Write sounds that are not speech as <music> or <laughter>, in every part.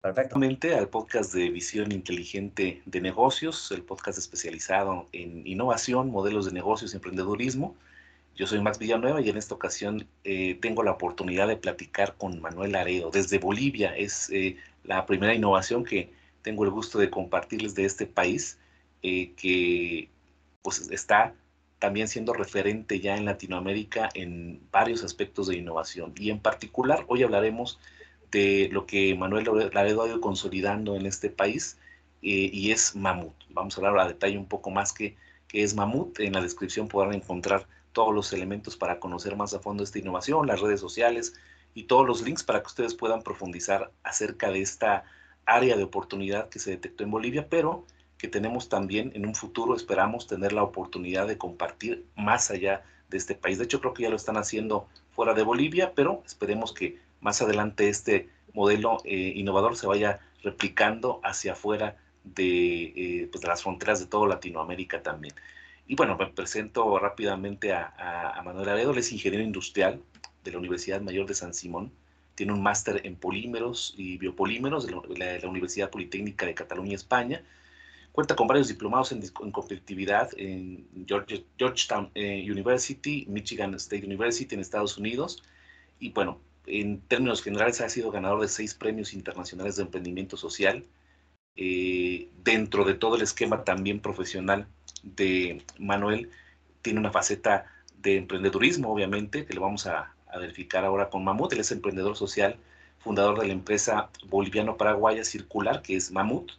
Perfectamente al podcast de Visión Inteligente de Negocios, el podcast especializado en innovación, modelos de negocios y emprendedurismo. Yo soy Max Villanueva y en esta ocasión eh, tengo la oportunidad de platicar con Manuel Aredo desde Bolivia. Es eh, la primera innovación que tengo el gusto de compartirles de este país, eh, que pues está también siendo referente ya en Latinoamérica en varios aspectos de innovación. Y en particular, hoy hablaremos de lo que Manuel Laredo ha ido consolidando en este país eh, y es Mamut. Vamos a hablar a detalle un poco más que, que es Mamut. En la descripción podrán encontrar todos los elementos para conocer más a fondo esta innovación, las redes sociales y todos los links para que ustedes puedan profundizar acerca de esta área de oportunidad que se detectó en Bolivia, pero que tenemos también en un futuro, esperamos tener la oportunidad de compartir más allá de este país. De hecho, creo que ya lo están haciendo fuera de Bolivia, pero esperemos que más adelante este modelo eh, innovador se vaya replicando hacia afuera de, eh, pues, de, las fronteras de toda Latinoamérica también. Y bueno, me presento rápidamente a, Manuel Aredo, es ingeniero industrial de la Universidad Mayor de San Simón, tiene un máster en polímeros y biopolímeros de la, Universidad Politécnica de Cataluña, España, cuenta con varios diplomados en, competitividad en Georgetown eh, University, Michigan State University en Estados Unidos, y bueno, en términos generales ha sido ganador de seis premios internacionales de emprendimiento social. Eh, dentro de todo el esquema también profesional de Manuel, tiene una faceta de emprendedurismo, obviamente, que lo vamos a, verificar ahora con Mamut. Él es emprendedor social, fundador de la empresa boliviano-paraguaya circular, que es Mamut.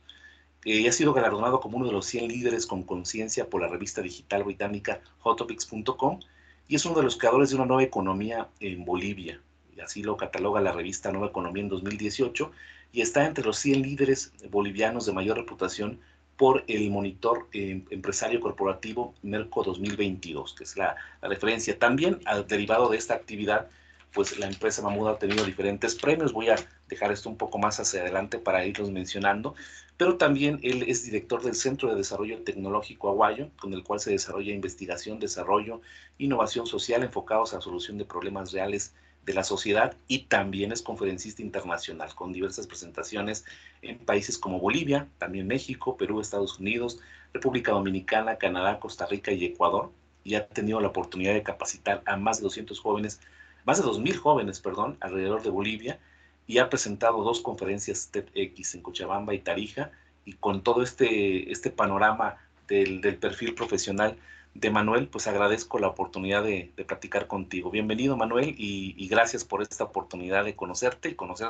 y ha sido galardonado como uno de los 100 líderes con conciencia por la revista digital británica hotopics.com y es uno de los creadores de una nueva economía en Bolivia así lo cataloga la revista Nueva Economía en 2018, y está entre los 100 líderes bolivianos de mayor reputación por el monitor eh, empresario corporativo Merco 2022, que es la, referencia. También, al derivado de esta actividad, pues la empresa Mamuda ha tenido diferentes premios. Voy a dejar esto un poco más hacia adelante para irlos mencionando, pero también él es director del Centro de Desarrollo Tecnológico Aguayo, con el cual se desarrolla investigación, desarrollo, innovación social enfocados a la solución de problemas reales de la sociedad y también es conferencista internacional con diversas presentaciones en países como Bolivia, también México, Perú, Estados Unidos, República Dominicana, Canadá, Costa Rica y Ecuador y ha tenido la oportunidad de capacitar a más de 200 jóvenes, más de 2.000 jóvenes, perdón, alrededor de Bolivia y ha presentado dos conferencias TEDx en Cochabamba y Tarija y con todo este, este panorama del, del perfil profesional de Manuel, pues agradezco la oportunidad de, platicar contigo. Bienvenido, Manuel, y, gracias por esta oportunidad de conocerte y conocer,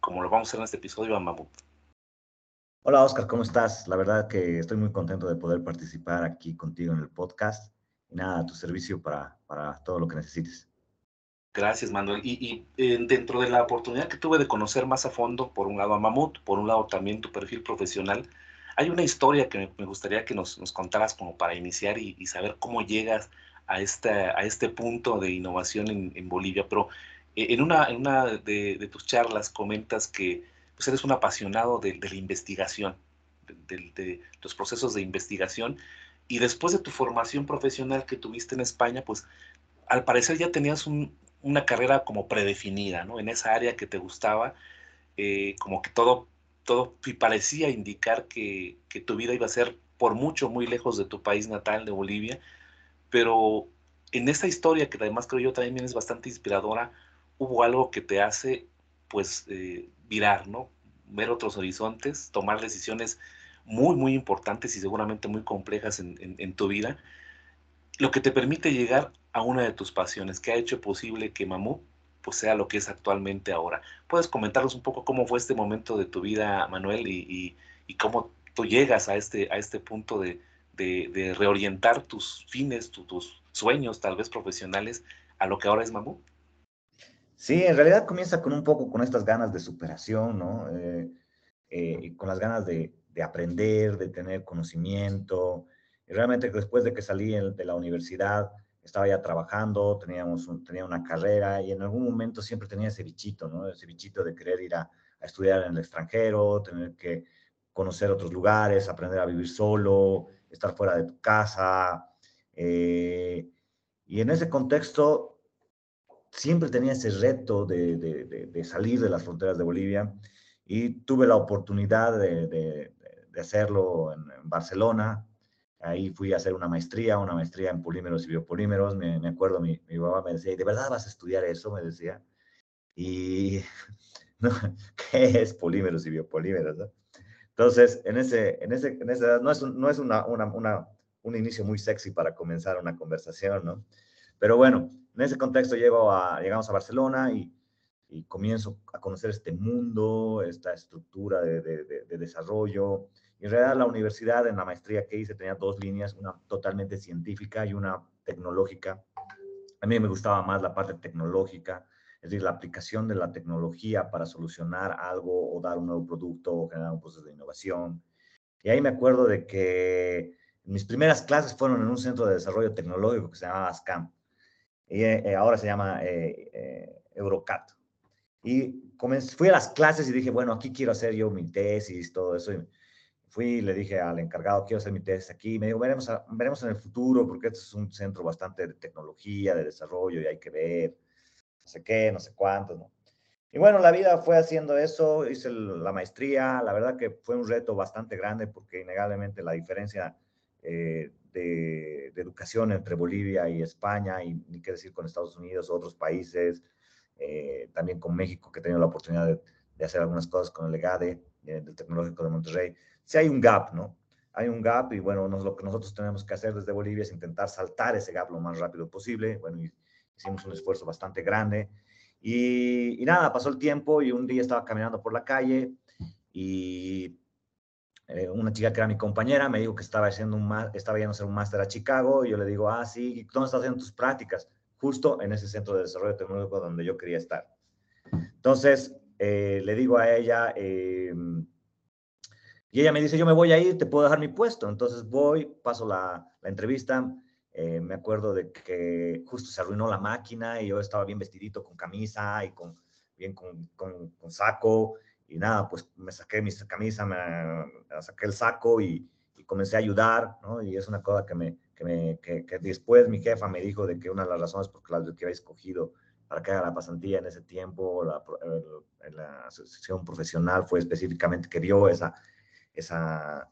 como lo vamos a hacer en este episodio, a Mamut. Hola, Oscar, ¿cómo estás? La verdad que estoy muy contento de poder participar aquí contigo en el podcast. Y nada, a tu servicio para, para todo lo que necesites. Gracias, Manuel. Y, y dentro de la oportunidad que tuve de conocer más a fondo, por un lado a Mamut, por un lado también tu perfil profesional, hay una historia que me, gustaría que nos, contaras como para iniciar y, saber cómo llegas a, esta, a este punto de innovación en, Bolivia, pero eh, en una, en una de, tus charlas comentas que pues, eres un apasionado de, la investigación, de, los procesos de investigación, y después de tu formación profesional que tuviste en España, pues al parecer ya tenías una carrera como predefinida, ¿no? En esa área que te gustaba, eh, como que todo todo parecía indicar que, tu vida iba a ser por mucho muy lejos de tu país natal, de Bolivia, pero en esta historia, que además creo yo también es bastante inspiradora, hubo algo que te hace, pues, eh, virar, ¿no? Ver otros horizontes, tomar decisiones muy, muy importantes y seguramente muy complejas en, en tu vida, lo que te permite llegar a una de tus pasiones, que ha hecho posible que Mamú pues sea lo que es actualmente ahora. ¿Puedes comentarnos un poco cómo fue este momento de tu vida, Manuel, y, cómo tú llegas a este, a este punto de, reorientar tus fines, tus sueños tal vez profesionales a lo que ahora es Mamú? Sí, en realidad comienza con un poco con estas ganas de superación, ¿no? Eh, eh, con las ganas de, aprender, de tener conocimiento. Y realmente después de que salí de la universidad, estaba ya trabajando, teníamos tenía una carrera y en algún momento siempre tenía ese bichito, ¿no? Ese bichito de querer ir a, estudiar en el extranjero, tener que conocer otros lugares, aprender a vivir solo, estar fuera de tu casa. Eh, y en ese contexto siempre tenía ese reto de, salir de las fronteras de Bolivia y tuve la oportunidad de hacerlo en, Barcelona. Ahí fui a hacer una maestría, una maestría en polímeros y biopolímeros. Me, me acuerdo, mi, mi mamá me decía, ¿de verdad vas a estudiar eso? Me decía. Y, <laughs> ¿no? ¿qué es polímeros y biopolímeros? ¿no? Entonces, en ese, en ese, en ese no es, un, no es una, una, una, un inicio muy sexy para comenzar una conversación, ¿no? Pero bueno, en ese contexto llego a, llegamos a Barcelona y, y comienzo a conocer este mundo, esta estructura de, de, de, desarrollo. En realidad la universidad, en la maestría que hice, tenía dos líneas, una totalmente científica y una tecnológica. A mí me gustaba más la parte tecnológica, es decir, la aplicación de la tecnología para solucionar algo o dar un nuevo producto o generar un proceso de innovación. Y ahí me acuerdo de que mis primeras clases fueron en un centro de desarrollo tecnológico que se llamaba SCAM. Y eh, ahora se llama eh, eh, Eurocat. Y comencé, fui a las clases y dije, bueno, aquí quiero hacer yo mi tesis, todo eso. Y fui y le dije al encargado, quiero hacer mi tesis aquí. Me dijo, veremos, veremos en el futuro, porque este es un centro bastante de tecnología, de desarrollo, y hay que ver no sé qué, no sé cuántos, ¿no? Y bueno, la vida fue haciendo eso, hice la maestría, la verdad que fue un reto bastante grande porque innegablemente la diferencia eh, de, de, educación entre Bolivia y España, y ni qué decir con Estados Unidos, otros países, eh, también con México, que he tenido la oportunidad de, de hacer algunas cosas con el EGADE, eh, del Tecnológico de Monterrey, sí hay un gap, ¿no? Hay un gap y bueno, nos, lo que nosotros tenemos que hacer desde Bolivia es intentar saltar ese gap lo más rápido posible. Bueno, hicimos un esfuerzo bastante grande. Y, y, nada, pasó el tiempo y un día estaba caminando por la calle y eh, una chica que era mi compañera me dijo que estaba, haciendo un, estaba yendo a hacer un máster a Chicago y yo le digo, ah, sí, ¿dónde estás haciendo tus prácticas? Justo en ese centro de desarrollo tecnológico donde yo quería estar. Entonces, eh, le digo a ella, eh, y ella me dice, yo me voy a ir, te puedo dejar mi puesto. Entonces voy, paso la, la entrevista, eh, me acuerdo de que justo se arruinó la máquina y yo estaba bien vestidito con camisa y con, bien con, con, con saco y nada, pues me saqué mi camisa, me, me saqué el saco y, y, comencé a ayudar, ¿no? Y es una cosa que, me, que, me, que, que después mi jefa me dijo de que una de las razones por las que había escogido para que haga la pasantía en ese tiempo, la, la asociación profesional fue específicamente que vio esa, esa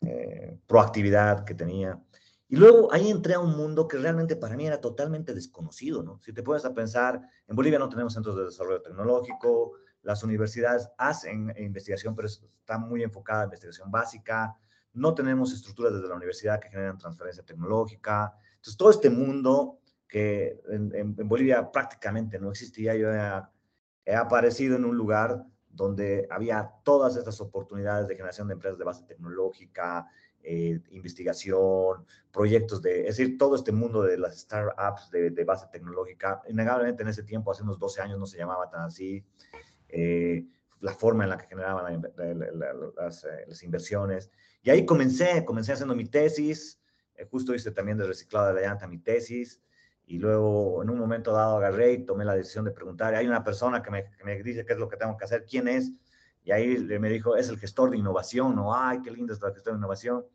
eh, proactividad que tenía. Y luego ahí entré a un mundo que realmente para mí era totalmente desconocido, ¿no? Si te puedes a pensar, en Bolivia no tenemos centros de desarrollo tecnológico, las universidades hacen investigación, pero está muy enfocada a investigación básica, no tenemos estructuras desde la universidad que generan transferencia tecnológica. Entonces, todo este mundo que en, en, en Bolivia prácticamente no existía, yo he aparecido en un lugar donde había todas estas oportunidades de generación de empresas de base tecnológica, eh, investigación, proyectos de, es decir, todo este mundo de las startups de, base tecnológica, innegablemente en ese tiempo, hace unos 12 años, no se llamaba tan así, eh, la forma en la que generaban eh, las, inversiones. Y ahí comencé, comencé haciendo mi tesis, justo hice también de reciclado de la llanta mi tesis, y luego en un momento dado agarré y tomé la decisión de preguntar, hay una persona que me, que me dice qué es lo que tengo que hacer, quién es, y ahí me dijo, es el gestor de innovación, ¿no? Ay, qué lindo es el gestor de innovación.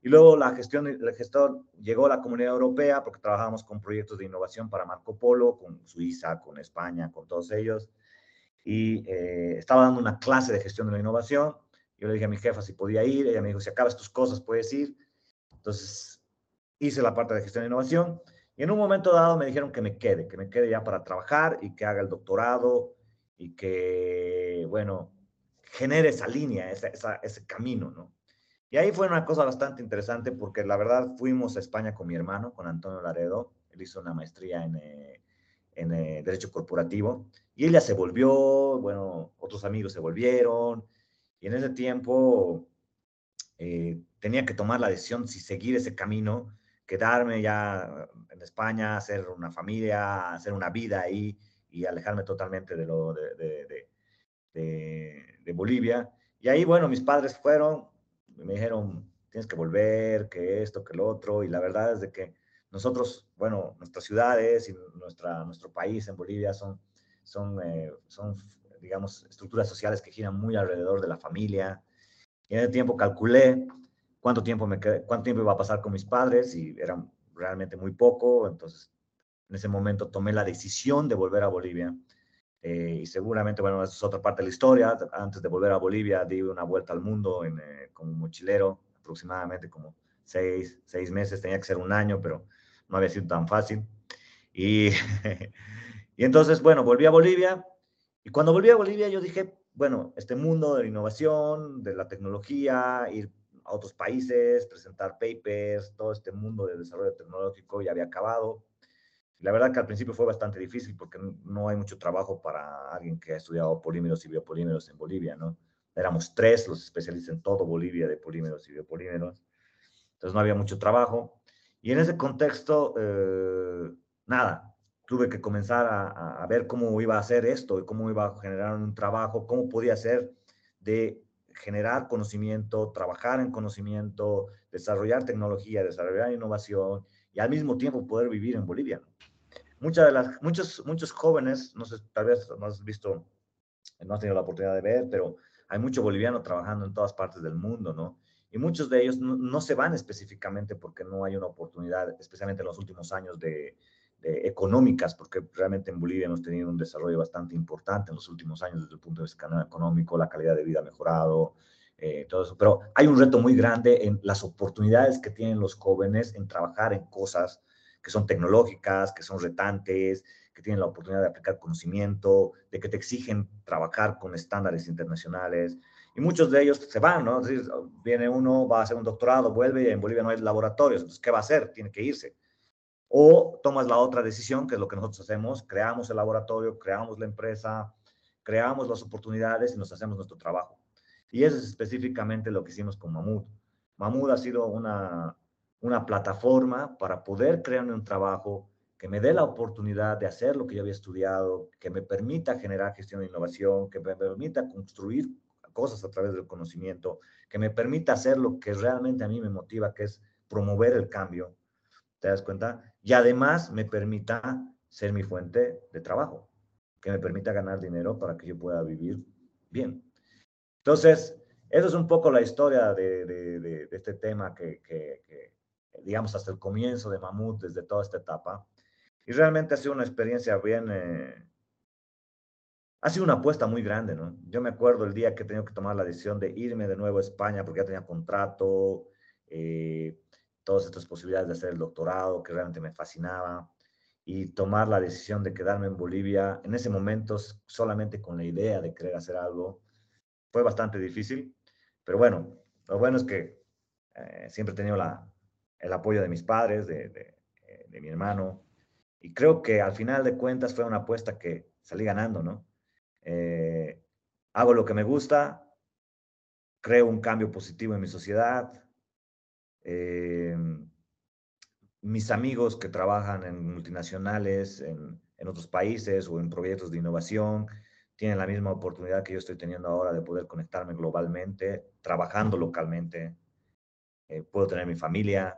Y luego la gestión, el gestor llegó a la comunidad europea porque trabajamos con proyectos de innovación para Marco Polo, con Suiza, con España, con todos ellos. Y eh, estaba dando una clase de gestión de la innovación. Yo le dije a mi jefa si podía ir. Ella me dijo, si acabas tus cosas, puedes ir. Entonces hice la parte de gestión de innovación. Y en un momento dado me dijeron que me quede, que me quede ya para trabajar y que haga el doctorado y que, bueno, genere esa línea, ese camino, ¿no? Y ahí fue una cosa bastante interesante porque la verdad fuimos a España con mi hermano, con Antonio Laredo. Él hizo una maestría en, eh, en eh, Derecho Corporativo y ella se volvió, bueno, otros amigos se volvieron. Y en ese tiempo eh, tenía que tomar la decisión si seguir ese camino, quedarme ya en España, hacer una familia, hacer una vida ahí y alejarme totalmente de, lo, de, Bolivia. Y ahí, bueno, mis padres fueron, me dijeron, tienes que volver, que esto, que lo otro. Y la verdad es de que nosotros, bueno, nuestras ciudades y nuestra, nuestro país en Bolivia son, son, eh, digamos, estructuras sociales que giran muy alrededor de la familia. Y en ese tiempo calculé cuánto tiempo, me cuánto tiempo iba a pasar con mis padres y era realmente muy poco. Entonces, en ese momento tomé la decisión de volver a Bolivia. Eh, y seguramente, bueno, esa es otra parte de la historia. Antes de volver a Bolivia, di una vuelta al mundo en, como mochilero, aproximadamente como seis, seis meses, tenía que ser un año, pero no había sido tan fácil. Y, <laughs> y entonces, bueno, volví a Bolivia. Y cuando volví a Bolivia, yo dije, bueno, este mundo de la innovación, de la tecnología, ir a otros países, presentar papers, todo este mundo de desarrollo tecnológico ya había acabado. La verdad que al principio fue bastante difícil porque no hay mucho trabajo para alguien que ha estudiado polímeros y biopolímeros en Bolivia, ¿no? Éramos tres los especialistas en todo Bolivia de polímeros y biopolímeros. Entonces no había mucho trabajo. Y en ese contexto, eh, nada, tuve que comenzar a, ver cómo iba a hacer esto y cómo iba a generar un trabajo, cómo podía ser de generar conocimiento, trabajar en conocimiento, desarrollar tecnología, desarrollar innovación y al mismo tiempo poder vivir en Bolivia. Muchas de las, muchos, muchos jóvenes, no sé, tal vez no has visto, no has tenido la oportunidad de ver, pero hay mucho boliviano trabajando en todas partes del mundo, ¿no? Y muchos de ellos no, no se van específicamente porque no hay una oportunidad, especialmente en los últimos años de, de económicas, porque realmente en Bolivia hemos tenido un desarrollo bastante importante en los últimos años desde el punto de vista económico, la calidad de vida ha mejorado, eh, todo eso. Pero hay un reto muy grande en las oportunidades que tienen los jóvenes en trabajar en cosas que son tecnológicas, que son retantes, que tienen la oportunidad de aplicar conocimiento, de que te exigen trabajar con estándares internacionales. Y muchos de ellos se van, ¿no? Es decir, viene uno, va a hacer un doctorado, vuelve y en Bolivia no hay laboratorios, entonces, ¿qué va a hacer? Tiene que irse. O tomas la otra decisión, que es lo que nosotros hacemos, creamos el laboratorio, creamos la empresa, creamos las oportunidades y nos hacemos nuestro trabajo. Y eso es específicamente lo que hicimos con Mamut. Mamut ha sido una, una plataforma para poder crearme un trabajo que me dé la oportunidad de hacer lo que yo había estudiado, que me permita generar gestión de innovación, que me permita construir cosas a través del conocimiento, que me permita hacer lo que realmente a mí me motiva, que es promover el cambio. ¿Te das cuenta? Y además me permita ser mi fuente de trabajo, que me permita ganar dinero para que yo pueda vivir bien. Entonces, eso es un poco la historia de, de, de, este tema que, que, que, digamos, hasta el comienzo de Mamut, desde toda esta etapa. Y realmente ha sido una experiencia bien, eh, ha sido una apuesta muy grande, ¿no? Yo me acuerdo el día que he tenido que tomar la decisión de irme de nuevo a España porque ya tenía contrato, eh, todas estas posibilidades de hacer el doctorado que realmente me fascinaba y tomar la decisión de quedarme en Bolivia en ese momento solamente con la idea de querer hacer algo fue bastante difícil, pero bueno, lo bueno es que eh, siempre he tenido la, el apoyo de mis padres, de, eh, de, mi hermano, y creo que al final de cuentas fue una apuesta que salí ganando, ¿no? Eh, hago lo que me gusta, creo un cambio positivo en mi sociedad, eh, mis amigos que trabajan en multinacionales, en, otros países o en proyectos de innovación, tienen la misma oportunidad que yo estoy teniendo ahora de poder conectarme globalmente, trabajando localmente. Eh, puedo tener mi familia,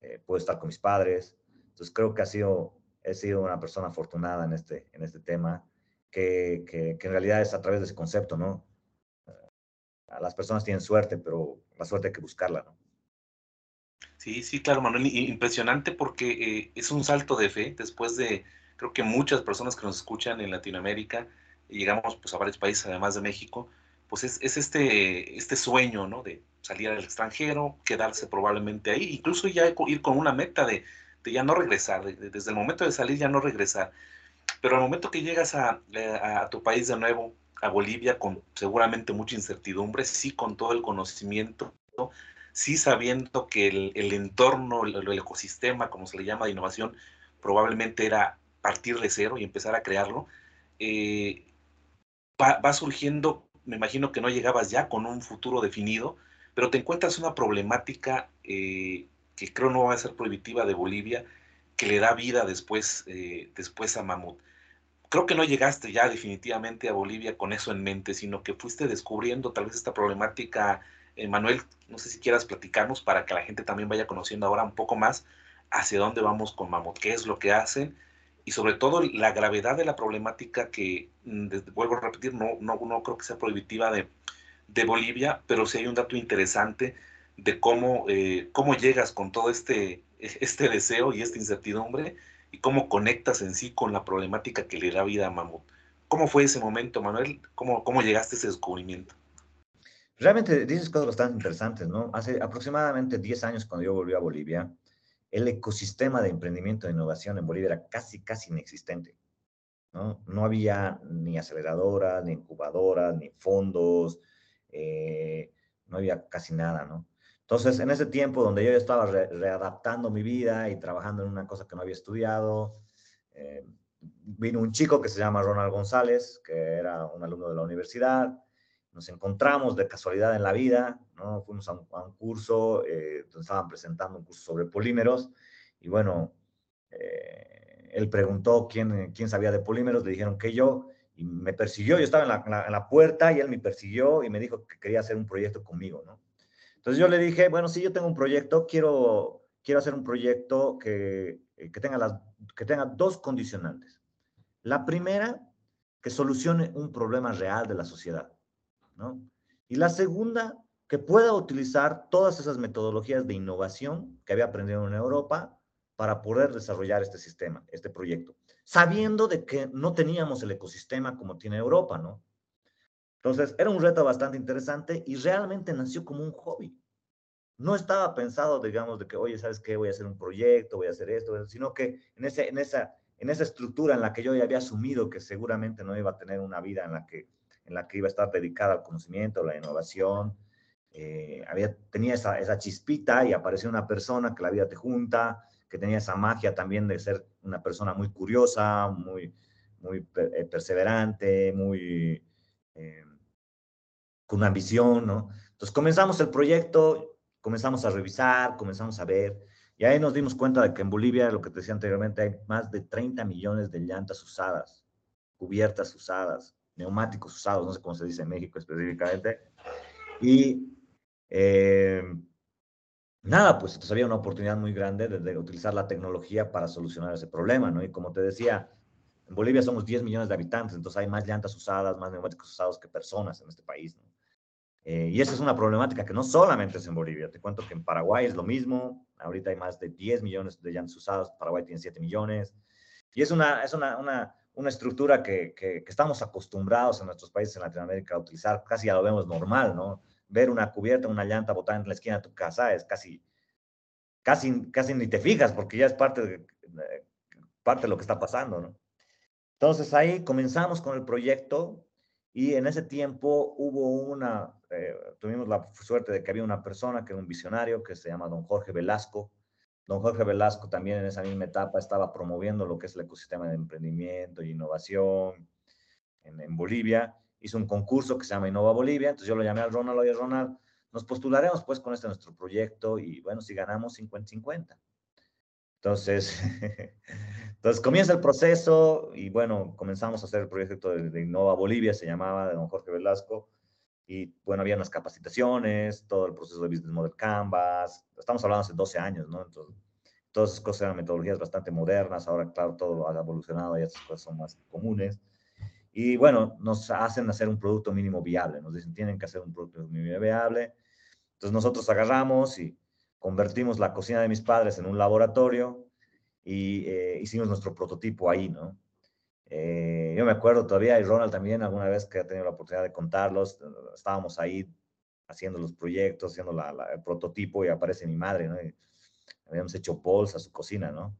eh, puedo estar con mis padres. Entonces creo que ha sido, he sido una persona afortunada en este, en este tema, que, que, que en realidad es a través de ese concepto, ¿no? las personas tienen suerte, pero la suerte hay que buscarla, ¿no? Sí, sí, claro, Manuel, impresionante porque eh, es un salto de fe después de, creo que muchas personas que nos escuchan en Latinoamérica, llegamos pues a varios países además de México, pues es, es, este, este sueño, ¿no? De salir al extranjero, quedarse probablemente ahí, incluso ya ir con una meta de, de ya no regresar, de, de, desde el momento de salir ya no regresar. Pero al momento que llegas a, a, tu país de nuevo, a Bolivia, con seguramente mucha incertidumbre, sí con todo el conocimiento, ¿no? Sí sabiendo que el, entorno, el, ecosistema, como se le llama, de innovación, probablemente era partir de cero y empezar a crearlo, eh, va, va, surgiendo, me imagino que no llegabas ya con un futuro definido, pero te encuentras una problemática eh, que creo no va a ser prohibitiva de Bolivia, que le da vida después, eh, después a Mamut. Creo que no llegaste ya definitivamente a Bolivia con eso en mente, sino que fuiste descubriendo tal vez esta problemática eh, Manuel, no sé si quieras platicarnos para que la gente también vaya conociendo ahora un poco más hacia dónde vamos con Mamut, qué es lo que hacen y sobre todo la gravedad de la problemática que, mm, vuelvo a repetir, no, no, no creo que sea prohibitiva de, de, Bolivia, pero sí hay un dato interesante de cómo, eh, cómo llegas con todo este, <laughs> este deseo y esta incertidumbre y cómo conectas en sí con la problemática que le da vida a Mamut. ¿Cómo fue ese momento, Manuel? ¿Cómo, cómo llegaste a ese descubrimiento? Realmente dices cosas bastante interesantes, ¿no? Hace aproximadamente 10 años cuando yo volví a Bolivia, el ecosistema de emprendimiento e innovación en Bolivia era casi, casi inexistente. ¿no? No había ni aceleradoras, ni incubadoras, ni fondos, eh, no había casi nada, ¿no? Entonces, en ese tiempo donde yo estaba readaptando mi vida y trabajando en una cosa que no había estudiado, eh, vino un chico que se llama Ronald González, que era un alumno de la universidad, nos encontramos de casualidad en la vida, ¿no? Fuimos a un, curso, eh, donde estaban presentando un curso sobre polímeros, y bueno, eh, él preguntó quién, quién sabía de polímeros, le dijeron que yo, y me persiguió, yo estaba en la, en la, puerta y él me persiguió y me dijo que quería hacer un proyecto conmigo, ¿no? Entonces yo le dije, bueno, sí, yo tengo un proyecto, quiero, quiero hacer un proyecto que, que, tenga las, que tenga dos condicionantes. La primera, que solucione un problema real de la sociedad. ¿No? Y la segunda, que pueda utilizar todas esas metodologías de innovación que había aprendido en Europa para poder desarrollar este sistema, este proyecto, sabiendo de que no teníamos el ecosistema como tiene Europa, ¿no? Entonces, era un reto bastante interesante y realmente nació como un hobby. No estaba pensado, digamos, de que, oye, ¿sabes qué? Voy a hacer un proyecto, voy a hacer esto, sino que en, ese, en, esa, en esa estructura en la que yo ya había asumido que seguramente no iba a tener una vida en la que en la que iba a estar dedicada al conocimiento, a la innovación. Eh, había, tenía esa, esa chispita y apareció una persona que la vida te junta, que tenía esa magia también de ser una persona muy curiosa, muy, muy eh, perseverante, muy eh, con una ambición, ¿no? Entonces comenzamos el proyecto, comenzamos a revisar, comenzamos a ver, y ahí nos dimos cuenta de que en Bolivia, lo que te decía anteriormente, hay más de 30 millones de llantas usadas, cubiertas usadas, neumáticos usados, no sé cómo se dice en México específicamente. Y eh, nada, pues entonces había una oportunidad muy grande de, utilizar la tecnología para solucionar ese problema, ¿no? Y como te decía, en Bolivia somos 10 millones de habitantes, entonces hay más llantas usadas, más neumáticos usados que personas en este país, ¿no? Eh, y esa es una problemática que no solamente es en Bolivia, te cuento que en Paraguay es lo mismo, ahorita hay más de 10 millones de llantas usadas, Paraguay tiene 7 millones, y es una, es una, una una estructura que, que, estamos acostumbrados en nuestros países en Latinoamérica a utilizar, casi ya lo vemos normal, ¿no? Ver una cubierta, una llanta botada en la esquina de tu casa es casi, casi, casi ni te fijas porque ya es parte de, parte de lo que está pasando, ¿no? Entonces ahí comenzamos con el proyecto y en ese tiempo hubo una, eh, tuvimos la suerte de que había una persona que era un visionario que se llama don Jorge Velasco, Don Jorge Velasco también en esa misma etapa estaba promoviendo lo que es el ecosistema de emprendimiento e innovación en, Bolivia. Hizo un concurso que se llama Innova Bolivia, entonces yo lo llamé al Ronald, oye Ronald, nos postularemos pues con este nuestro proyecto y bueno, si ganamos 50-50. Entonces, <laughs> entonces comienza el proceso y bueno, comenzamos a hacer el proyecto de, de Innova Bolivia, se llamaba, de don Jorge Velasco y bueno, había unas capacitaciones, todo el proceso de Business Model Canvas, estamos hablando hace 12 años, ¿no? Entonces, todas esas cosas eran metodologías bastante modernas, ahora claro, todo ha evolucionado y esas cosas son más comunes. Y bueno, nos hacen hacer un producto mínimo viable, nos dicen, tienen que hacer un producto mínimo viable. Entonces nosotros agarramos y convertimos la cocina de mis padres en un laboratorio y eh, hicimos nuestro prototipo ahí, ¿no? Eh, yo me acuerdo todavía, y Ronald también, alguna vez que ha tenido la oportunidad de contarlos, estábamos ahí haciendo los proyectos, haciendo el prototipo y aparece mi madre, ¿no? habíamos hecho polls a su cocina, ¿no?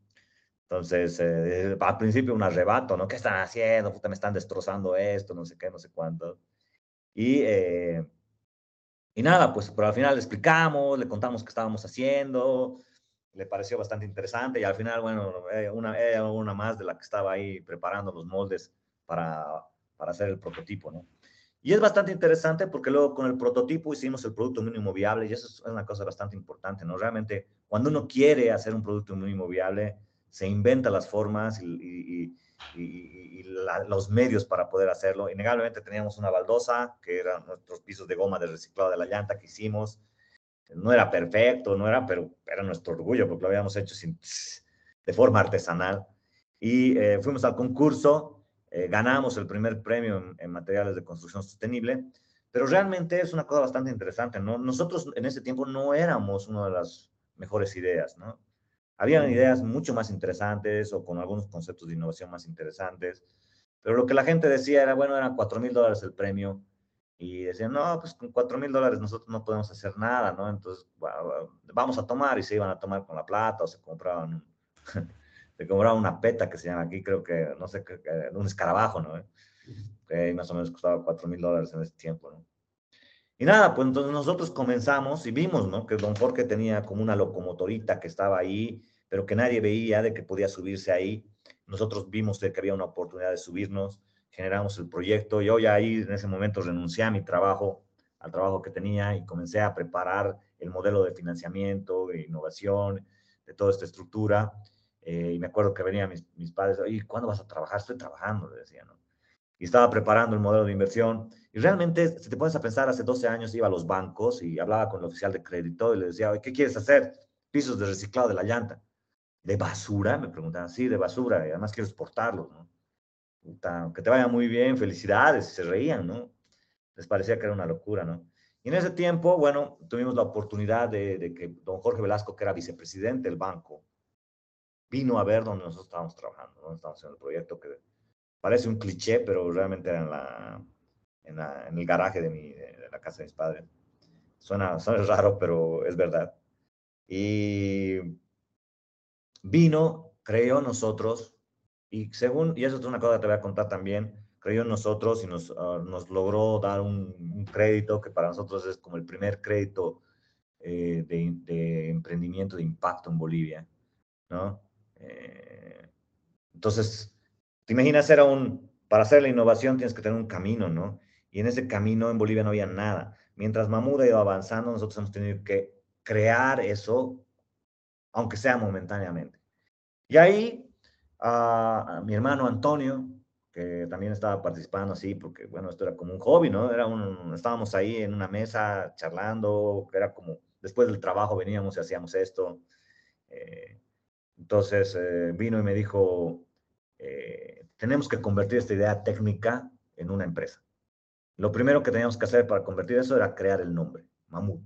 Entonces, eh, al principio un arrebato, ¿no? ¿Qué están haciendo? Puta, me están destrozando esto, no sé qué, no sé cuánto. Y, eh, y nada, pues, pero al final le explicamos, le contamos qué estábamos haciendo, le pareció bastante interesante y al final, bueno, una, una más de la que estaba ahí preparando los moldes para, para hacer el prototipo, ¿no? Y es bastante interesante porque luego con el prototipo hicimos el producto mínimo viable y eso es una cosa bastante importante, ¿no? Realmente cuando uno quiere hacer un producto mínimo viable, se inventa las formas y, y, los medios para poder hacerlo. Innegablemente teníamos una baldosa, que eran nuestros pisos de goma de reciclado de la llanta que hicimos, no era perfecto, no era, pero era nuestro orgullo porque lo habíamos hecho sin, de forma artesanal. Y eh, fuimos al concurso, eh, ganamos el primer premio en, materiales de construcción sostenible, pero realmente es una cosa bastante interesante, ¿no? Nosotros en ese tiempo no éramos una de las mejores ideas, ¿no? Habían ideas mucho más interesantes o con algunos conceptos de innovación más interesantes, Pero lo que la gente decía era, bueno, eran 4 mil dólares el premio. Y decían, no, pues con 4 mil dólares nosotros no podemos hacer nada, ¿no? Entonces, vamos a tomar y se iban a tomar con la plata o se compraban, <laughs> se compraban una peta que se llama aquí, creo que, no sé, un escarabajo, ¿no? Que más o menos costaba 4 mil dólares en ese tiempo, ¿no? Y nada, pues entonces nosotros comenzamos y vimos, ¿no? Que Don Jorge tenía como una locomotorita que estaba ahí, pero que nadie veía de que podía subirse ahí. Nosotros vimos que había una oportunidad de subirnos, generamos el proyecto. Yo ya ahí en ese momento renuncié a mi trabajo, al trabajo que tenía y comencé a preparar el modelo de financiamiento, de innovación, de toda esta estructura. Eh, y me acuerdo que venían mis, mis padres, ¿y cuándo vas a trabajar? Estoy trabajando, le decía, ¿no? Y estaba preparando el modelo de inversión y realmente, si te pones a pensar, hace 12 años iba a los bancos y hablaba con el oficial de crédito y le decía, ¿qué quieres hacer? Pisos de reciclado de la llanta. ¿De basura? Me preguntaban, sí, de basura, y además quiero exportarlos, ¿no? Que te vaya muy bien, felicidades, y se reían, ¿no? Les parecía que era una locura, ¿no? Y en ese tiempo, bueno, tuvimos la oportunidad de, de que don Jorge Velasco, que era vicepresidente del banco, vino a ver donde nosotros estábamos trabajando, donde estábamos haciendo el proyecto, que parece un cliché, pero realmente era en la, en, el garaje de, mi, de, la casa de mis padres. Suena, suena <laughs> raro, pero es verdad. Y vino, creyó en nosotros, y según, y eso es una cosa que te voy a contar también, creyó en nosotros y nos, ah, nos logró dar un, crédito que para nosotros es como el primer crédito eh, de, de, emprendimiento de impacto en Bolivia, ¿no? Eh, entonces, te imaginas, era un, para hacer la innovación tienes que tener un camino, ¿no? y en ese camino en Bolivia no había nada. Mientras Mahmoud ha ido avanzando, nosotros hemos tenido que crear eso, aunque sea momentáneamente. Y ahí a, mi hermano Antonio, que también estaba participando así, porque bueno, esto era como un hobby, ¿no? Era un, estábamos ahí en una mesa charlando, era como, después del trabajo veníamos y hacíamos esto. Eh, entonces eh, vino y me dijo, eh, tenemos que convertir esta idea técnica en una empresa. Lo primero que teníamos que hacer para convertir eso era crear el nombre, Mamut,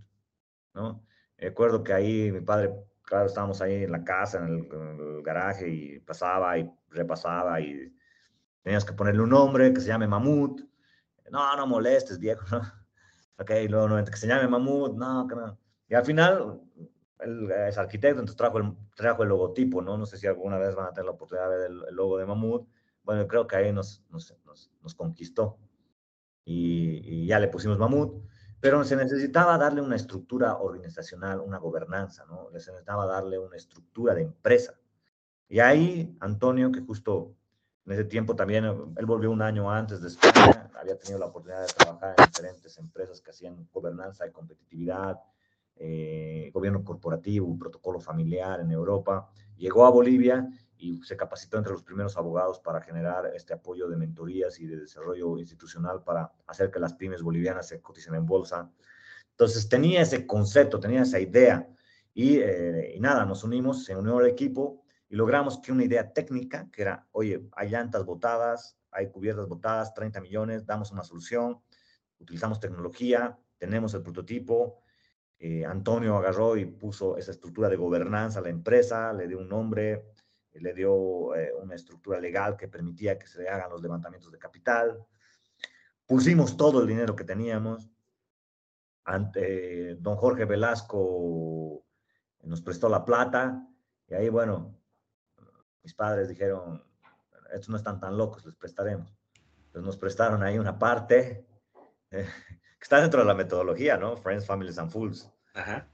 ¿no? Recuerdo que ahí mi padre, claro, estábamos ahí en la casa, en el, garaje, y pasaba y repasaba, y teníamos que ponerle un nombre que se llame Mamut. No, no molestes, viejo, <laughs> ¿no? Ok, luego no, que se llame Mamut, no, que no. Y al final, él es arquitecto, entonces trajo el, trajo el logotipo, ¿no? No sé si alguna vez van a tener la oportunidad de ver el, logo de Mamut. Bueno, creo que ahí nos, nos, nos, nos conquistó y, ya le pusimos Mamut, pero se necesitaba darle una estructura organizacional, una gobernanza, ¿no? Se necesitaba darle una estructura de empresa. Y ahí Antonio, que justo en ese tiempo también, él volvió un año antes de España, había tenido la oportunidad de trabajar en diferentes empresas que hacían gobernanza y competitividad, eh, gobierno corporativo, protocolo familiar en Europa. Llegó a Bolivia y se capacitó entre los primeros abogados para generar este apoyo de mentorías y de desarrollo institucional para hacer que las pymes bolivianas se coticen en bolsa. Entonces tenía ese concepto, tenía esa idea y, eh, y nada, nos unimos, se unió el equipo y logramos que una idea técnica, que era, oye, hay llantas botadas, hay cubiertas botadas, 30 millones, damos una solución, utilizamos tecnología, tenemos el prototipo, eh, Antonio agarró y puso esa estructura de gobernanza a la empresa, le dio un nombre, le dio eh, una estructura legal que permitía que se hagan los levantamientos de capital. Pusimos todo el dinero que teníamos. Ante don Jorge Velasco nos prestó la plata y ahí, bueno, mis padres dijeron, estos no están tan locos, les prestaremos. Entonces nos prestaron ahí una parte eh, <laughs> que está dentro de la metodología, ¿no? Friends, Families and Fools. Ajá.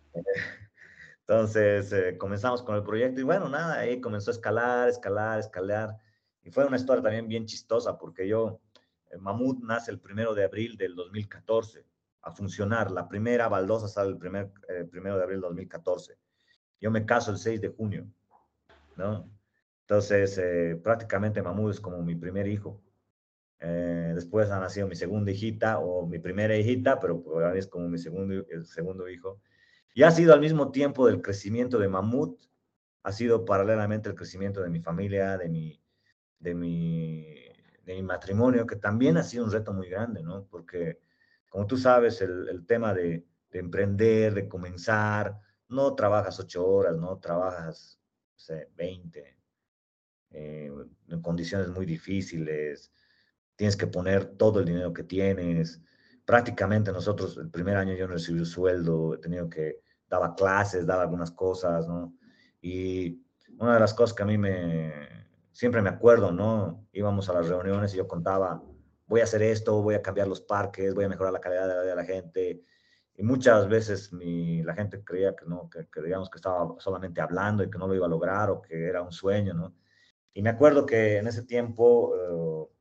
Entonces eh, comenzamos con el proyecto y bueno, nada, ahí comenzó a escalar, escalar, escalar. Y fue una historia también bien chistosa porque yo, eh, Mamut nace el primero de abril del 2014 a funcionar. La primera baldosa sale el primer, eh, primero de abril del 2014. Yo me caso el 6 de junio, ¿no? Entonces, prácticamente Mamut es como mi primer hijo. después ha nacido mi segunda hijita o mi primera hijita, pero ahora es como mi segundo, el segundo hijo. Y ha sido al mismo tiempo del crecimiento de Mamut, ha sido paralelamente el crecimiento de mi familia, de mi, de mi, de mi matrimonio, que también ha sido un reto muy grande, ¿no? Porque, como tú sabes, el, el tema de, de, emprender, de comenzar, no trabajas ocho horas, no trabajas, no sé, 20, eh, en condiciones muy difíciles, tienes que poner todo el dinero que tienes. Prácticamente nosotros, el primer año yo no recibí sueldo, he tenido que, daba clases, daba algunas cosas, ¿no? Y una de las cosas que a mí me, siempre me acuerdo, ¿no? Íbamos a las reuniones y yo contaba, voy a hacer esto, voy a cambiar los parques, voy a mejorar la calidad de la vida de la gente. Y muchas veces mi, la gente creía que, no, que, digamos que estaba solamente hablando y que no lo iba a lograr o que era un sueño, ¿no? Y me acuerdo que en ese tiempo eh,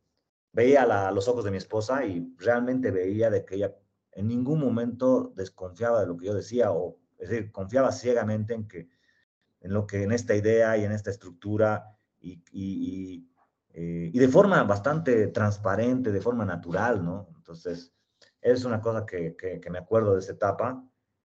veía la, los ojos de mi esposa y realmente veía de que ella en ningún momento desconfiaba de lo que yo decía o, es decir, confiaba ciegamente en que, en lo que, en esta idea y en esta estructura y, y, eh, y de forma bastante transparente, de forma natural, ¿no? Entonces, es una cosa que, que, me acuerdo de esa etapa.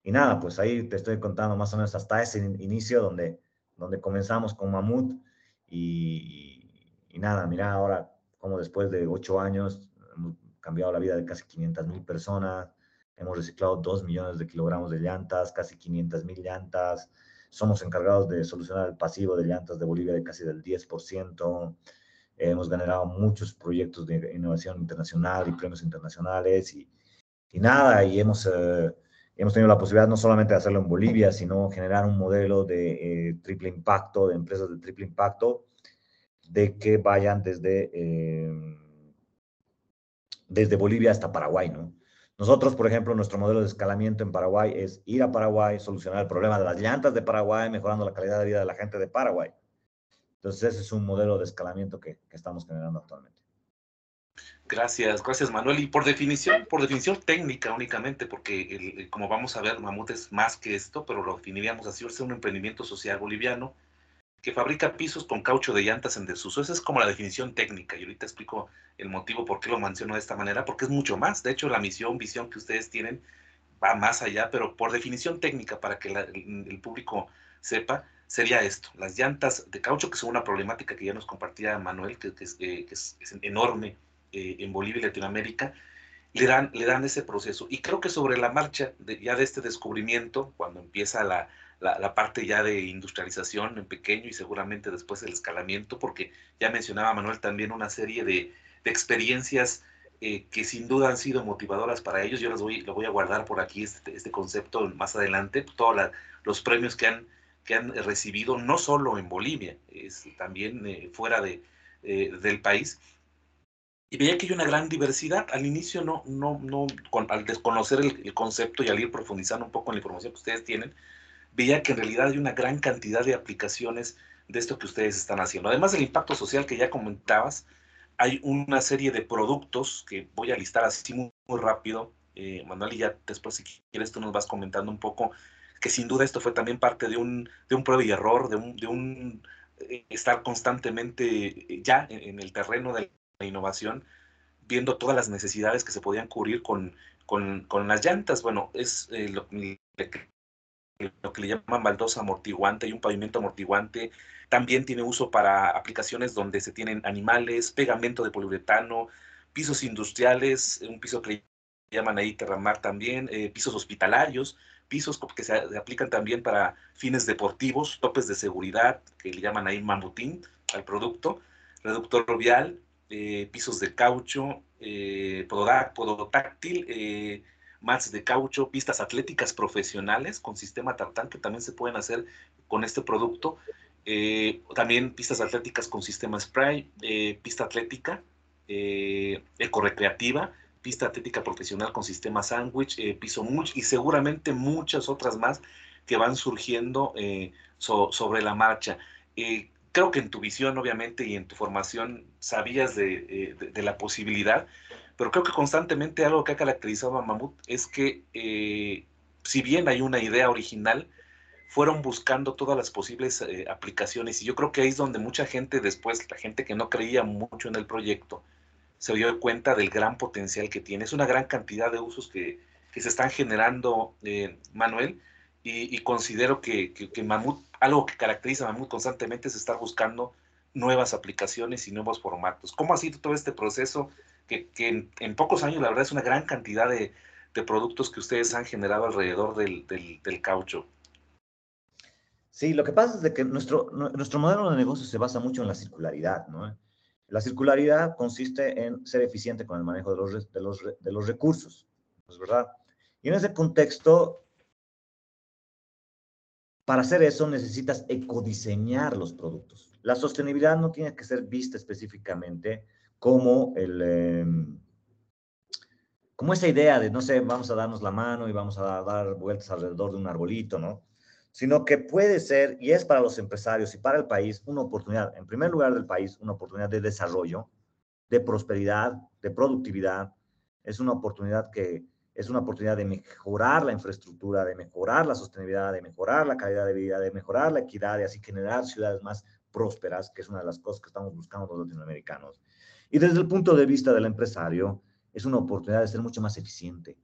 Y nada, pues ahí te estoy contando más o menos hasta ese inicio donde, donde comenzamos con Mamut. Y, y nada, mira ahora como después de ocho años hemos cambiado la vida de casi 500 mil personas, hemos reciclado 2 millones de kilogramos de llantas, casi 500 mil llantas, somos encargados de solucionar el pasivo de llantas de Bolivia de casi del 10%, hemos generado muchos proyectos de innovación internacional y premios internacionales y, y nada, y hemos, eh, hemos tenido la posibilidad no solamente de hacerlo en Bolivia, sino generar un modelo de eh, triple impacto, de empresas de triple impacto, de que vayan desde, eh, desde Bolivia hasta Paraguay, ¿no? Nosotros, por ejemplo, nuestro modelo de escalamiento en Paraguay es ir a Paraguay, solucionar el problema de las llantas de Paraguay, mejorando la calidad de vida de la gente de Paraguay. Entonces, ese es un modelo de escalamiento que, estamos generando actualmente. Gracias, gracias Manuel. Y por definición, por definición técnica únicamente, porque como vamos a ver, Mamut es más que esto, pero lo definiríamos así, es un emprendimiento social boliviano que fabrica pisos con caucho de llantas en desuso. Esa es como la definición técnica. Y ahorita explico el motivo por qué lo menciono de esta manera, porque es mucho más. De hecho, la misión, visión que ustedes tienen va más allá, pero por definición técnica, para que el, público sepa, sería esto. Las llantas de caucho, que son una problemática que ya nos compartía Manuel, que, es, eh, enorme eh, en Bolivia y Latinoamérica, le dan, le dan ese proceso. Y creo que sobre la marcha ya de este descubrimiento, cuando empieza la, la, parte ya de industrialización en pequeño y seguramente después el escalamiento, porque ya mencionaba Manuel también una serie de, de experiencias eh, que sin duda han sido motivadoras para ellos. Yo les voy, lo voy a guardar por aquí este, este concepto más adelante, todos los premios que han, que han recibido, no solo en Bolivia, es, también eh, fuera de, eh, del país y veía que hay una gran diversidad. Al inicio, no, no, no, al desconocer el, concepto y al ir profundizando un poco en la información que ustedes tienen, veía que en realidad hay una gran cantidad de aplicaciones de esto que ustedes están haciendo. Además del impacto social que ya comentabas, hay una serie de productos que voy a listar así muy, rápido. Eh, Manuel, y ya después si quieres tú nos vas comentando un poco, que sin duda esto fue también parte de un, de un prueba y error, de un, de un eh, estar constantemente eh, ya en el terreno de innovación, viendo todas las necesidades que se podían cubrir con, con, con las llantas. Bueno, es eh, lo, lo, que le llaman baldosa amortiguante y un pavimento amortiguante. También tiene uso para aplicaciones donde se tienen animales, pegamento de poliuretano, pisos industriales, un piso que llaman ahí Terramar también, eh, pisos hospitalarios, pisos que se aplican también para fines deportivos, topes de seguridad, que le llaman ahí mamutín al producto, reductor vial, eh, pisos de caucho, eh, podotáctil, eh, mats de caucho, pistas atléticas profesionales con sistema tartán que también se pueden hacer con este producto. Eh, también pistas atléticas con sistema spray, pista atlética ecorecreativa, pista atlética profesional con sistema sándwich, piso mulch y seguramente muchas otras más que van surgiendo sobre la marcha creo que en tu visión, obviamente, y en tu formación sabías de, eh, la posibilidad, pero creo que constantemente algo que ha caracterizado a Mamut es que, eh, si bien hay una idea original, fueron buscando todas las posibles eh, aplicaciones y yo creo que ahí es donde mucha gente después, la gente que no creía mucho en el proyecto, se dio cuenta del gran potencial que tiene. Es una gran cantidad de usos que, que se están generando, Manuel, y, considero que, que, Mamut, algo que caracteriza a Mamut constantemente es estar buscando nuevas aplicaciones y nuevos formatos. ¿Cómo ha sido todo este proceso que, en, pocos años, la verdad, es una gran cantidad de, de productos que ustedes han generado alrededor del, del, del, caucho? Sí, lo que pasa es de que nuestro, nuestro modelo de negocio se basa mucho en la circularidad, ¿no? La circularidad consiste en ser eficiente con el manejo de los, de los, de los recursos, ¿es verdad? Y en ese contexto, para hacer eso necesitas ecodiseñar los productos. La sostenibilidad no tiene que ser vista específicamente como el... Em, como esa idea de, no sé, vamos a darnos la mano y vamos a dar vueltas alrededor de un arbolito, ¿no? Sino que puede ser, y es para los empresarios y para el país, una oportunidad, en primer lugar del país, una oportunidad de desarrollo, de prosperidad, de productividad. Es una oportunidad que es una oportunidad de mejorar la infraestructura, de mejorar la sostenibilidad, de mejorar la calidad de vida, de mejorar la equidad y así generar ciudades más prósperas, que es una de las cosas que estamos buscando los latinoamericanos. Y desde el punto de vista del empresario, es una oportunidad de ser mucho más eficiente,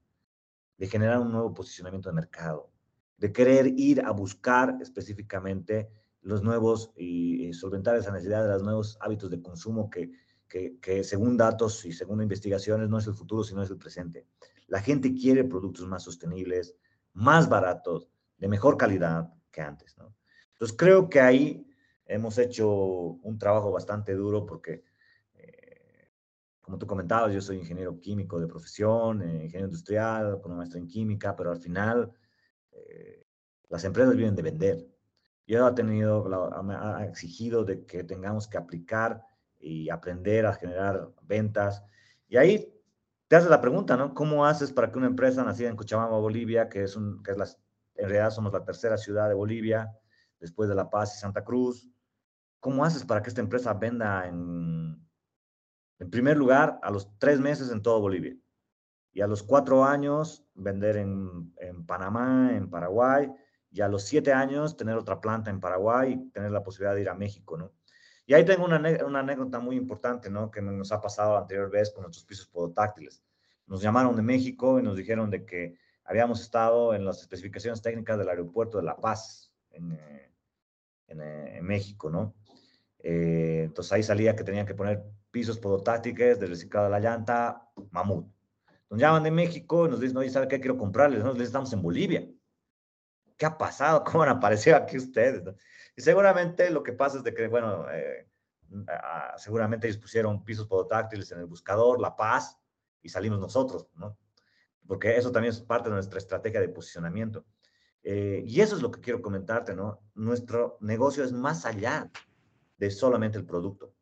de generar un nuevo posicionamiento de mercado, de querer ir a buscar específicamente los nuevos y, solventar esa necesidad de los nuevos hábitos de consumo que, que, según datos y según investigaciones no es el futuro, sino es el presente. La gente quiere productos más sostenibles, más baratos, de mejor calidad que antes. Entonces creo que ahí hemos hecho un trabajo bastante duro porque como tú comentabas, yo soy ingeniero químico de profesión, eh, ingeniero industrial, con una maestría en química, pero al final eh, las empresas viven de vender. Yo ha tenido, ha exigido de que tengamos que aplicar y aprender a generar ventas. Y ahí te haces la pregunta, ¿no? ¿Cómo haces para que una empresa nacida en Cochabamba, Bolivia, que es un, que es la, en realidad somos la tercera ciudad de Bolivia, después de La Paz y Santa Cruz, ¿cómo haces para que esta empresa venda en en primer lugar, a los tres meses en todo Bolivia. Y a los cuatro años, vender en, Panamá, en Paraguay. Y a los siete años, tener otra planta en Paraguay y tener la posibilidad de ir a México, ¿no? Y ahí tengo una, una anécdota muy importante, ¿no? Que nos ha pasado la anterior vez con nuestros pisos podotáctiles. Nos llamaron de México y nos dijeron de que habíamos estado en las especificaciones técnicas del aeropuerto de La Paz, en, eh, eh, México, ¿no? Eh, entonces ahí salía que tenían que poner pisos podotácticos de reciclado de la llanta, mamut. Nos llaman de México y nos dicen, oye, ¿sabe qué quiero comprarles? Nosotros estamos en Bolivia. ¿Qué ha pasado? ¿Cómo han aparecido aquí ustedes? Y seguramente lo que pasa es de que, bueno, eh, seguramente ellos pusieron pisos podotáctiles en el buscador, La Paz, y salimos nosotros, ¿no? Porque eso también es parte de nuestra estrategia de posicionamiento. Eh, y eso es lo que quiero comentarte, ¿no? Nuestro negocio es más allá de solamente el producto.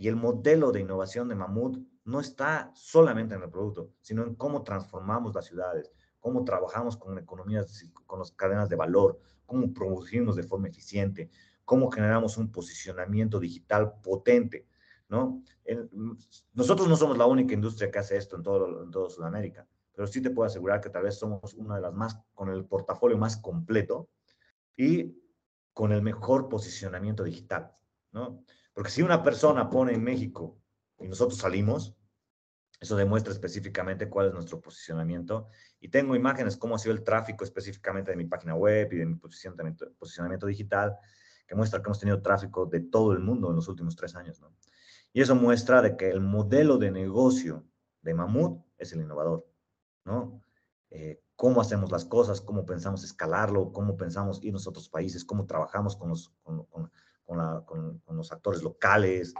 Y el modelo de innovación de Mamut no está solamente en el producto, sino en cómo transformamos las ciudades, cómo trabajamos con economías, con las cadenas de valor, cómo producimos de forma eficiente, cómo generamos un posicionamiento digital potente, ¿no? nosotros no somos la única industria que hace esto en todo, en todo Sudamérica, pero sí te puedo asegurar que tal vez somos una de las más, con el portafolio más completo y con el mejor posicionamiento digital. ¿no? Porque si una persona pone en México y nosotros salimos, eso demuestra específicamente cuál es nuestro posicionamiento. Y tengo imágenes cómo ha sido el tráfico específicamente de mi página web y de mi posicionamiento, posicionamiento digital, que muestra que hemos tenido tráfico de todo el mundo en los últimos tres años. ¿no? Y eso muestra de que el modelo de negocio de Mamut es el innovador. ¿no? Eh, cómo hacemos las cosas, cómo pensamos escalarlo, cómo pensamos irnos a otros países, cómo trabajamos con los, con, con, con, los actores locales,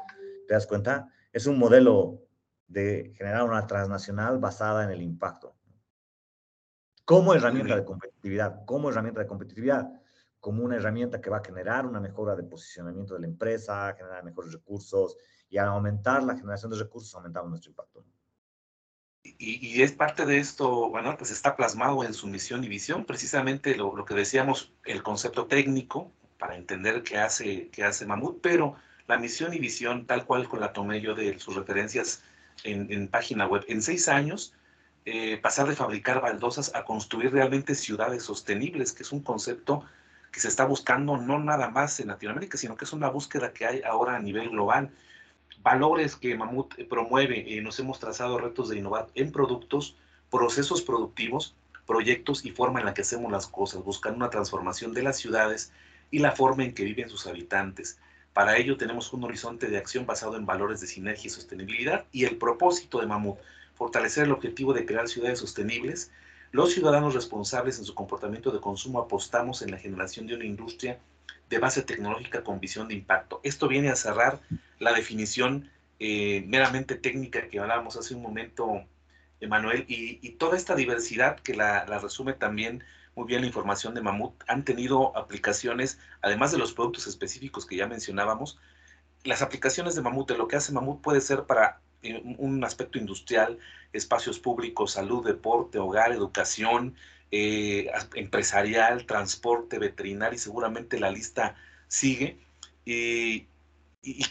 ¿te das cuenta? Es un modelo de generar una transnacional basada en el impacto. Como herramienta de competitividad, como herramienta de competitividad, como una herramienta que va a generar una mejora de posicionamiento de la empresa, generar mejores recursos y al aumentar la generación de recursos aumentamos nuestro impacto. Y, es parte de esto, bueno, pues está plasmado en su misión y visión, precisamente lo, lo que decíamos, el concepto técnico, para entender qué hace, qué hace Mamut, pero la misión y visión, tal cual con la tomé yo de sus referencias en, página web, en seis años, eh, pasar de fabricar baldosas a construir realmente ciudades sostenibles, que es un concepto que se está buscando no nada más en Latinoamérica, sino que es una búsqueda que hay ahora a nivel global. Valores que Mamut promueve, eh, nos hemos trazado retos de innovar en productos, procesos productivos, proyectos y forma en la que hacemos las cosas, buscando una transformación de las ciudades y la forma en que viven sus habitantes. Para ello tenemos un horizonte de acción basado en valores de sinergia y sostenibilidad y el propósito de Mamut, fortalecer el objetivo de crear ciudades sostenibles. Los ciudadanos responsables en su comportamiento de consumo apostamos en la generación de una industria de base tecnológica con visión de impacto. Esto viene a cerrar la definición eh, meramente técnica que hablábamos hace un momento, Emanuel, y, toda esta diversidad que la, resume también muy bien la información de Mamut, han tenido aplicaciones, además de los productos específicos que ya mencionábamos, las aplicaciones de Mamut, de lo que hace Mamut puede ser para eh, un aspecto industrial, espacios públicos, salud, deporte, hogar, educación, eh, empresarial, transporte, veterinario y seguramente la lista sigue. Y,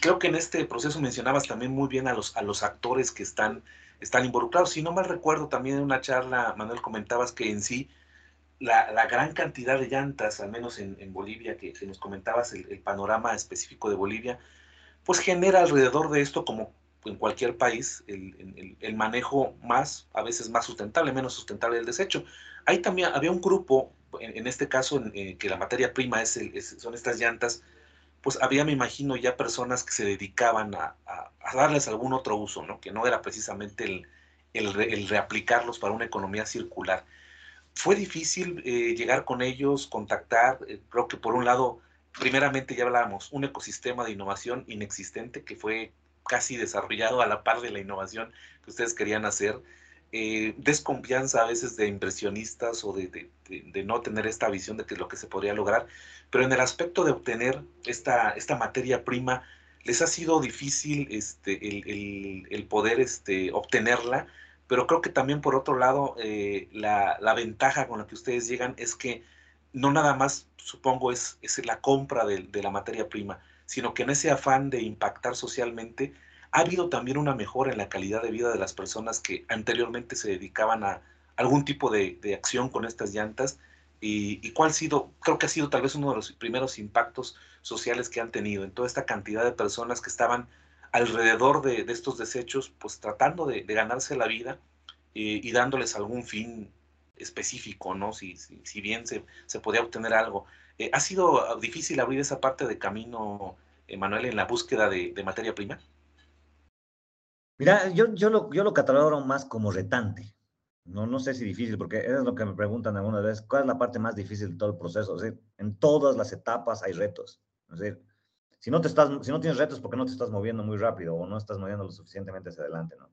creo que en este proceso mencionabas también muy bien a los, a los actores que están, están involucrados. Si no mal recuerdo, también en una charla, Manuel, comentabas que en sí la, gran cantidad de llantas, al menos en, Bolivia, que, nos comentabas el, panorama específico de Bolivia, pues genera alrededor de esto, como en cualquier país, el, el, manejo más, a veces más sustentable, menos sustentable del desecho. Ahí también había un grupo, en, este caso, en, eh, que la materia prima es, son estas llantas, pues había, me imagino, ya personas que se dedicaban a, darles algún otro uso, ¿no? Que no era precisamente el, reaplicarlos para una economía circular. Fue difícil eh, llegar con ellos, contactar, eh, creo que por un lado, primeramente ya hablábamos, un ecosistema de innovación inexistente que fue casi desarrollado a la par de la innovación que ustedes querían hacer. Eh, desconfianza a veces de impresionistas o de, no tener esta visión de que lo que se podría lograr, pero en el aspecto de obtener esta, esta materia prima, les ha sido difícil este, el, poder este, obtenerla, pero creo que también por otro lado, eh, la, ventaja con la que ustedes llegan es que no nada más, supongo, es, es la compra de, de la materia prima, sino que en ese afán de impactar socialmente, ha habido también una mejora en la calidad de vida de las personas que anteriormente se dedicaban a algún tipo de, acción con estas llantas y, cuál ha sido, creo que ha sido tal vez uno de los primeros impactos sociales que han tenido en toda esta cantidad de personas que estaban alrededor de, estos desechos, pues tratando de, ganarse la vida eh, y dándoles algún fin específico, ¿no? Si, si, bien se, se, podía obtener algo. Eh, ¿Ha sido difícil abrir esa parte de camino, Manuel, en la búsqueda de materia prima? Mira, yo, yo, lo, yo lo catalogo más como retante. No, no sé si difícil, porque es lo que me preguntan algunas veces, ¿cuál es la parte más difícil de todo el proceso? En todas las etapas hay retos. Si no, te estás, si no tienes retos, porque no te estás moviendo muy rápido o no estás moviendo lo suficientemente hacia adelante, ¿no?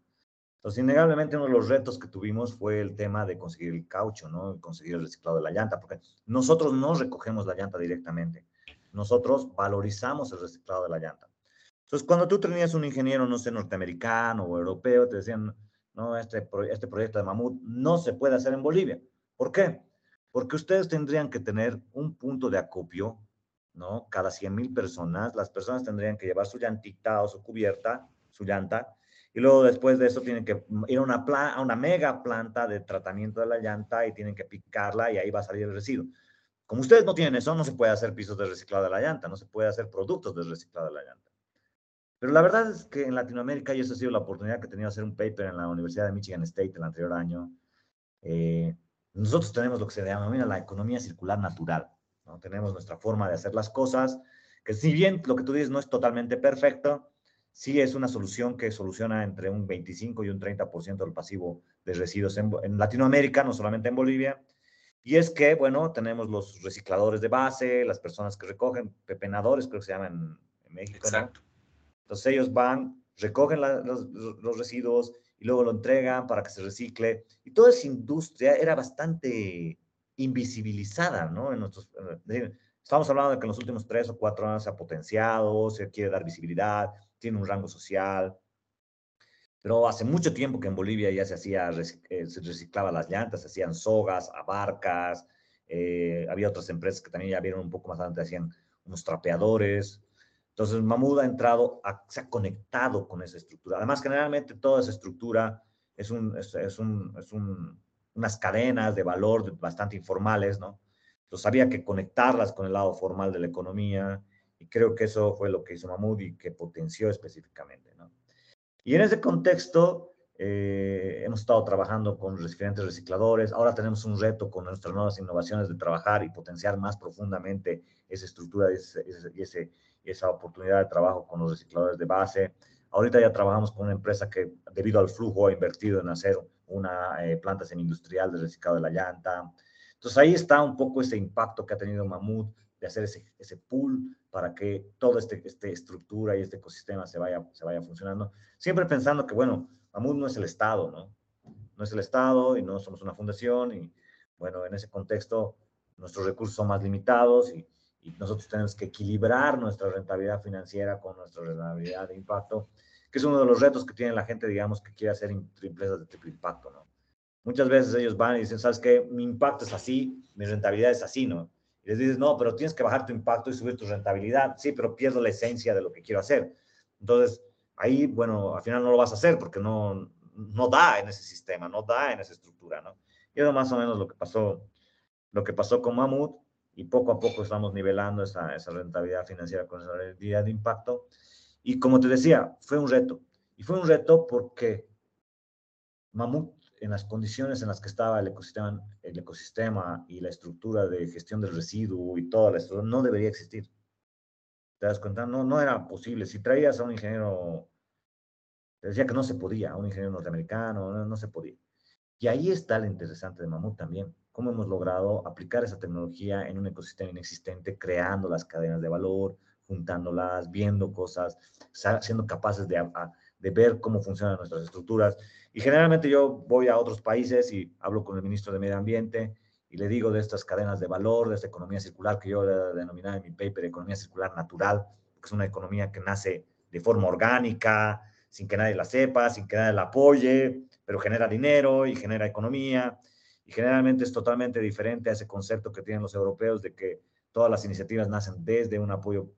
Entonces, innegablemente uno de los retos que tuvimos fue el tema de conseguir el caucho, ¿no? Conseguir el reciclado de la llanta, porque nosotros no recogemos la llanta directamente. Nosotros valorizamos el reciclado de la llanta. Entonces, cuando tú tenías un ingeniero, no sé, norteamericano o europeo, te decían, no, este, este proyecto de mamut no se puede hacer en Bolivia. ¿Por qué? Porque ustedes tendrían que tener un punto de acopio, ¿no? Cada 100 mil personas, las personas tendrían que llevar su llantita o su cubierta, su llanta, y luego después de eso tienen que ir a una, a una mega planta de tratamiento de la llanta y tienen que picarla y ahí va a salir el residuo. Como ustedes no tienen eso, no se puede hacer pisos de reciclado de la llanta, no se puede hacer productos de reciclado de la llanta. Pero la verdad es que en Latinoamérica, y eso ha sido la oportunidad que he tenido de hacer un paper en la Universidad de Michigan State el anterior año, eh, nosotros tenemos lo que se denomina la economía circular natural. ¿No? Tenemos nuestra forma de hacer las cosas, que si bien lo que tú dices no es totalmente perfecto, sí es una solución que soluciona entre un 25 y un 30% del pasivo de residuos en, en, Latinoamérica, no solamente en Bolivia. Y es que, bueno, tenemos los recicladores de base, las personas que recogen, pepenadores, creo que se llaman en México. Exacto. Entonces ellos van, recogen los, residuos y luego lo entregan para que se recicle. Y toda esa industria era bastante invisibilizada, ¿no? En nuestros, estamos hablando de que en los últimos tres o cuatro años se ha potenciado, se quiere dar visibilidad, tiene un rango social. Pero hace mucho tiempo que en Bolivia ya se hacía, eh, se reciclaba las llantas, se hacían sogas, abarcas, eh, había otras empresas que también ya vieron un poco más adelante, hacían unos trapeadores. Entonces, Mahmoud ha entrado, se ha conectado con esa estructura. Además, generalmente toda esa estructura es, un, es, un, es un, unas cadenas de valor bastante informales, ¿no? Entonces, había que conectarlas con el lado formal de la economía y creo que eso fue lo que hizo Mahmoud y que potenció específicamente, ¿no? Y en ese contexto, eh, hemos estado trabajando con diferentes recicladores. Ahora tenemos un reto con nuestras nuevas innovaciones de trabajar y potenciar más profundamente esa estructura y ese, esa oportunidad de trabajo con los recicladores de base. Ahorita ya trabajamos con una empresa que, debido al flujo, ha invertido en hacer una eh, planta semi-industrial de reciclado de la llanta. Entonces ahí está un poco ese impacto que ha tenido Mamut de hacer ese, ese pool para que toda esta este estructura y este ecosistema se vaya, se vaya funcionando. Siempre pensando que, bueno, Mamut no es el Estado, ¿no? No es el Estado y no somos una fundación y, bueno, en ese contexto nuestros recursos son más limitados y, y nosotros tenemos que equilibrar nuestra rentabilidad financiera con nuestra rentabilidad de impacto, que es uno de los retos que tiene la gente, digamos, que quiere hacer empresas de triple impacto, ¿no? Muchas veces ellos van y dicen, ¿sabes qué? Mi impacto es así, mi rentabilidad es así, ¿no? Y les dices, no, pero tienes que bajar tu impacto y subir tu rentabilidad. Sí, pero pierdo la esencia de lo que quiero hacer. Entonces, ahí, bueno, al final no lo vas a hacer porque no, no da en ese sistema, no da en esa estructura, ¿no? Y eso más o menos lo que pasó, lo que pasó con Mamut y poco a poco estamos nivelando esa, esa rentabilidad financiera con esa rentabilidad de impacto. Y como te decía, fue un reto. Y fue un reto porque Mamut, en las condiciones en las que estaba el ecosistema, el ecosistema y la estructura de gestión del residuo y toda la estructura, no debería existir. ¿Te das cuenta? No, no era posible. Si traías a un ingeniero, te decía que no se podía, a un ingeniero norteamericano, no, no se podía. Y ahí está lo interesante de Mamut también cómo hemos logrado aplicar esa tecnología en un ecosistema inexistente, creando las cadenas de valor, juntándolas, viendo cosas, siendo capaces de, de ver cómo funcionan nuestras estructuras. Y generalmente yo voy a otros países y hablo con el ministro de Medio Ambiente y le digo de estas cadenas de valor, de esta economía circular que yo he denominado en mi paper economía circular natural, que es una economía que nace de forma orgánica, sin que nadie la sepa, sin que nadie la apoye, pero genera dinero y genera economía. Y generalmente es totalmente diferente a ese concepto que tienen los europeos de que todas las iniciativas nacen desde un apoyo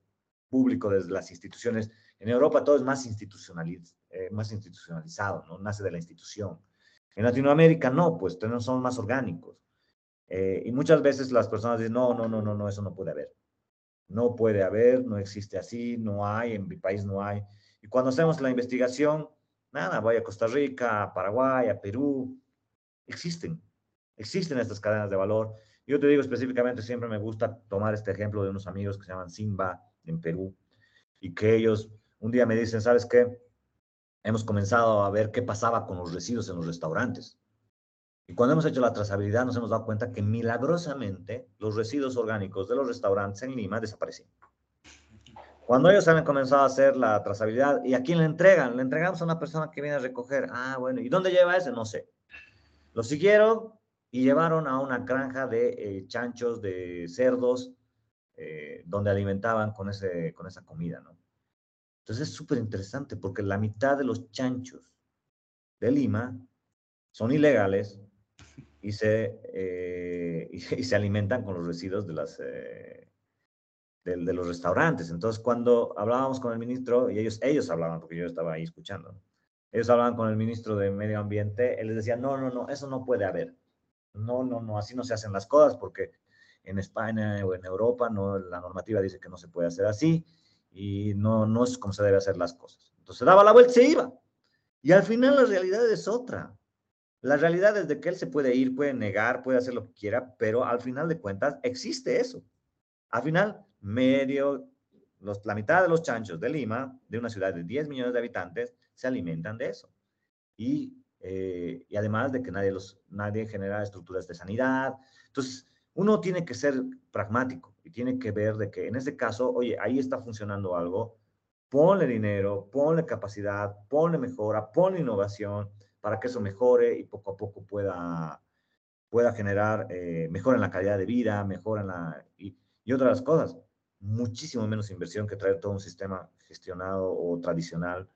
público, desde las instituciones. En Europa todo es más, institucionaliz eh, más institucionalizado, ¿no? Nace de la institución. En Latinoamérica no, pues son más orgánicos. Eh, y muchas veces las personas dicen, no, no, no, no, no, eso no puede haber. No puede haber, no existe así, no hay, en mi país no hay. Y cuando hacemos la investigación, nada, voy a Costa Rica, a Paraguay, a Perú, existen. Existen estas cadenas de valor. Yo te digo específicamente, siempre me gusta tomar este ejemplo de unos amigos que se llaman Simba en Perú y que ellos un día me dicen, ¿sabes qué? Hemos comenzado a ver qué pasaba con los residuos en los restaurantes. Y cuando hemos hecho la trazabilidad nos hemos dado cuenta que milagrosamente los residuos orgánicos de los restaurantes en Lima desaparecen. Cuando ellos han comenzado a hacer la trazabilidad, ¿y a quién le entregan? Le entregamos a una persona que viene a recoger. Ah, bueno, ¿y dónde lleva ese? No sé. Lo siguieron, y llevaron a una granja de eh, chanchos, de cerdos, eh, donde alimentaban con, ese, con esa comida, ¿no? Entonces es súper interesante porque la mitad de los chanchos de Lima son ilegales y se, eh, <laughs> y, se alimentan con los residuos de, las, de, de, los restaurantes. Entonces cuando hablábamos con el ministro, y ellos, ellos hablaban, porque yo estaba ahí escuchando, ellos hablaban con el ministro de Medio Ambiente, él les decía, no, no, no, eso no puede haber. No, no, no, así no se hacen las cosas porque en España o en Europa no, la normativa dice que no se puede hacer así y no, no es como se debe hacer las cosas. Entonces daba la vuelta y se iba. Y al final la realidad es otra. La realidad es de que él se puede ir, puede negar, puede hacer lo que quiera, pero al final de cuentas existe eso. Al final, medio, los, la mitad de los chanchos de Lima, de una ciudad de 10 millones de habitantes, se alimentan de eso. Y eh, y además de que nadie, los, nadie genera estructuras de sanidad. Entonces, uno tiene que ser pragmático y tiene que ver de que en este caso, oye, ahí está funcionando algo, ponle dinero, ponle capacidad, ponle mejora, ponle innovación para que eso mejore y poco a poco pueda, pueda generar eh, en la calidad de vida, mejora en la... Y, y otras cosas, muchísimo menos inversión que traer todo un sistema gestionado o tradicional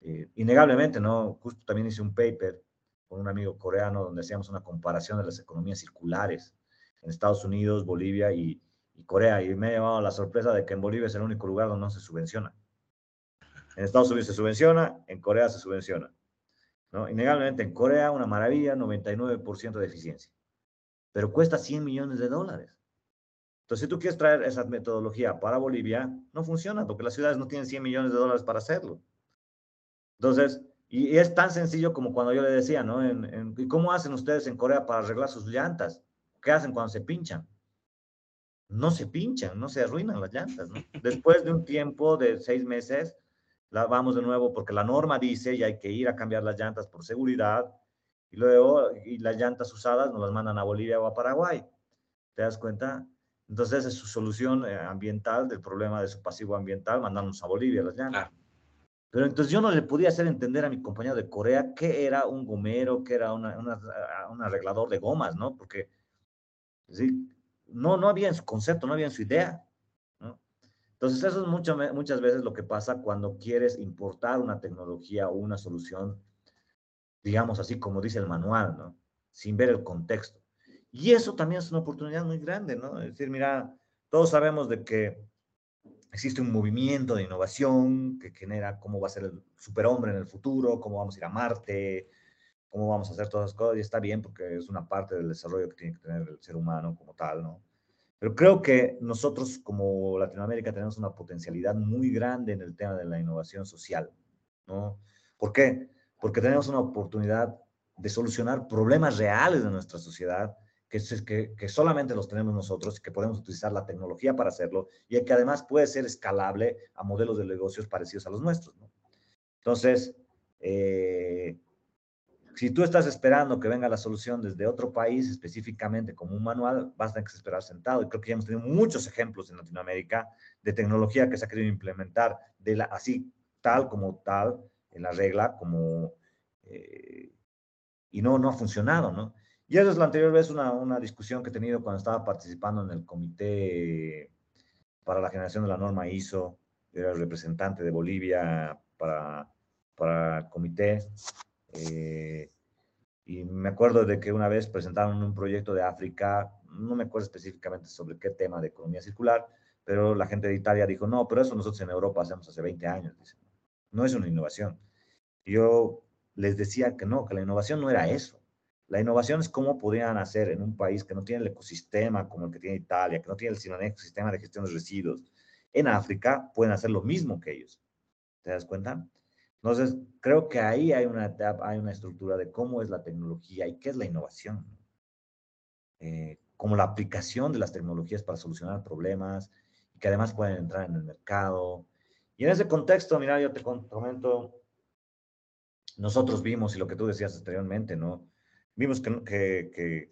eh, innegablemente, ¿no? Justo también hice un paper con un amigo coreano donde hacíamos una comparación de las economías circulares en Estados Unidos, Bolivia y, Corea. Y me ha llevado la sorpresa de que en Bolivia es el único lugar donde no se subvenciona. En Estados Unidos se subvenciona, en Corea se subvenciona. ¿no? Innegablemente en Corea una maravilla, 99% de eficiencia. Pero cuesta 100 millones de dólares. Entonces, si tú quieres traer esa metodología para Bolivia, no funciona porque las ciudades no tienen 100 millones de dólares para hacerlo. Entonces, y, es tan sencillo como cuando yo le decía, ¿no? ¿Y cómo hacen ustedes en Corea para arreglar sus llantas? ¿Qué hacen cuando se pinchan? No se pinchan, no se arruinan las llantas, ¿no? <laughs> Después de un tiempo de seis meses, la vamos de nuevo porque la norma dice y hay que ir a cambiar las llantas por seguridad y luego y las llantas usadas nos las mandan a Bolivia o a Paraguay. ¿Te das cuenta? Entonces es su solución eh, ambiental del problema de su pasivo ambiental, mandándonos a Bolivia las llamas. Pero entonces yo no le podía hacer entender a mi compañero de Corea qué era un gomero, qué era una, un arreglador de gomas, ¿no? Porque ¿sí? no, no había en su concepto, no había en su idea. ¿no? Entonces eso es muchas veces lo que pasa cuando quieres importar una tecnología o una solución, digamos así como dice el manual, ¿no? Sin ver el contexto. Y eso también es una oportunidad muy grande, ¿no? Es decir, mira, todos sabemos de que existe un movimiento de innovación que genera cómo va a ser el superhombre en el futuro, cómo vamos a ir a Marte, cómo vamos a hacer todas las cosas, y está bien porque es una parte del desarrollo que tiene que tener el ser humano como tal, ¿no? Pero creo que nosotros como Latinoamérica tenemos una potencialidad muy grande en el tema de la innovación social, ¿no? ¿Por qué? Porque tenemos una oportunidad de solucionar problemas reales de nuestra sociedad que, que, solamente los tenemos nosotros, que podemos utilizar la tecnología para hacerlo y que además puede ser escalable a modelos de negocios parecidos a los nuestros. ¿no? Entonces, eh, si tú estás esperando que venga la solución desde otro país, específicamente como un manual, vas a tener que esperar sentado. Y creo que ya hemos tenido muchos ejemplos en Latinoamérica de tecnología que se ha querido implementar de la, así tal como tal, en la regla, como... Eh, y no, no ha funcionado, ¿no? Y eso es la anterior vez una, una discusión que he tenido cuando estaba participando en el comité para la generación de la norma ISO. era el representante de Bolivia para, para el comité. Eh, y me acuerdo de que una vez presentaron un proyecto de África, no me acuerdo específicamente sobre qué tema de economía circular, pero la gente de Italia dijo, no, pero eso nosotros en Europa hacemos hace 20 años. No es una innovación. Yo les decía que no, que la innovación no era eso. La innovación es cómo podrían hacer en un país que no tiene el ecosistema como el que tiene Italia, que no tiene el ecosistema de gestión de residuos. En África pueden hacer lo mismo que ellos. ¿Te das cuenta? Entonces, creo que ahí hay una, hay una estructura de cómo es la tecnología y qué es la innovación. Eh, como la aplicación de las tecnologías para solucionar problemas y que además pueden entrar en el mercado. Y en ese contexto, mira, yo te comento, nosotros vimos, y lo que tú decías anteriormente, ¿no? vimos que,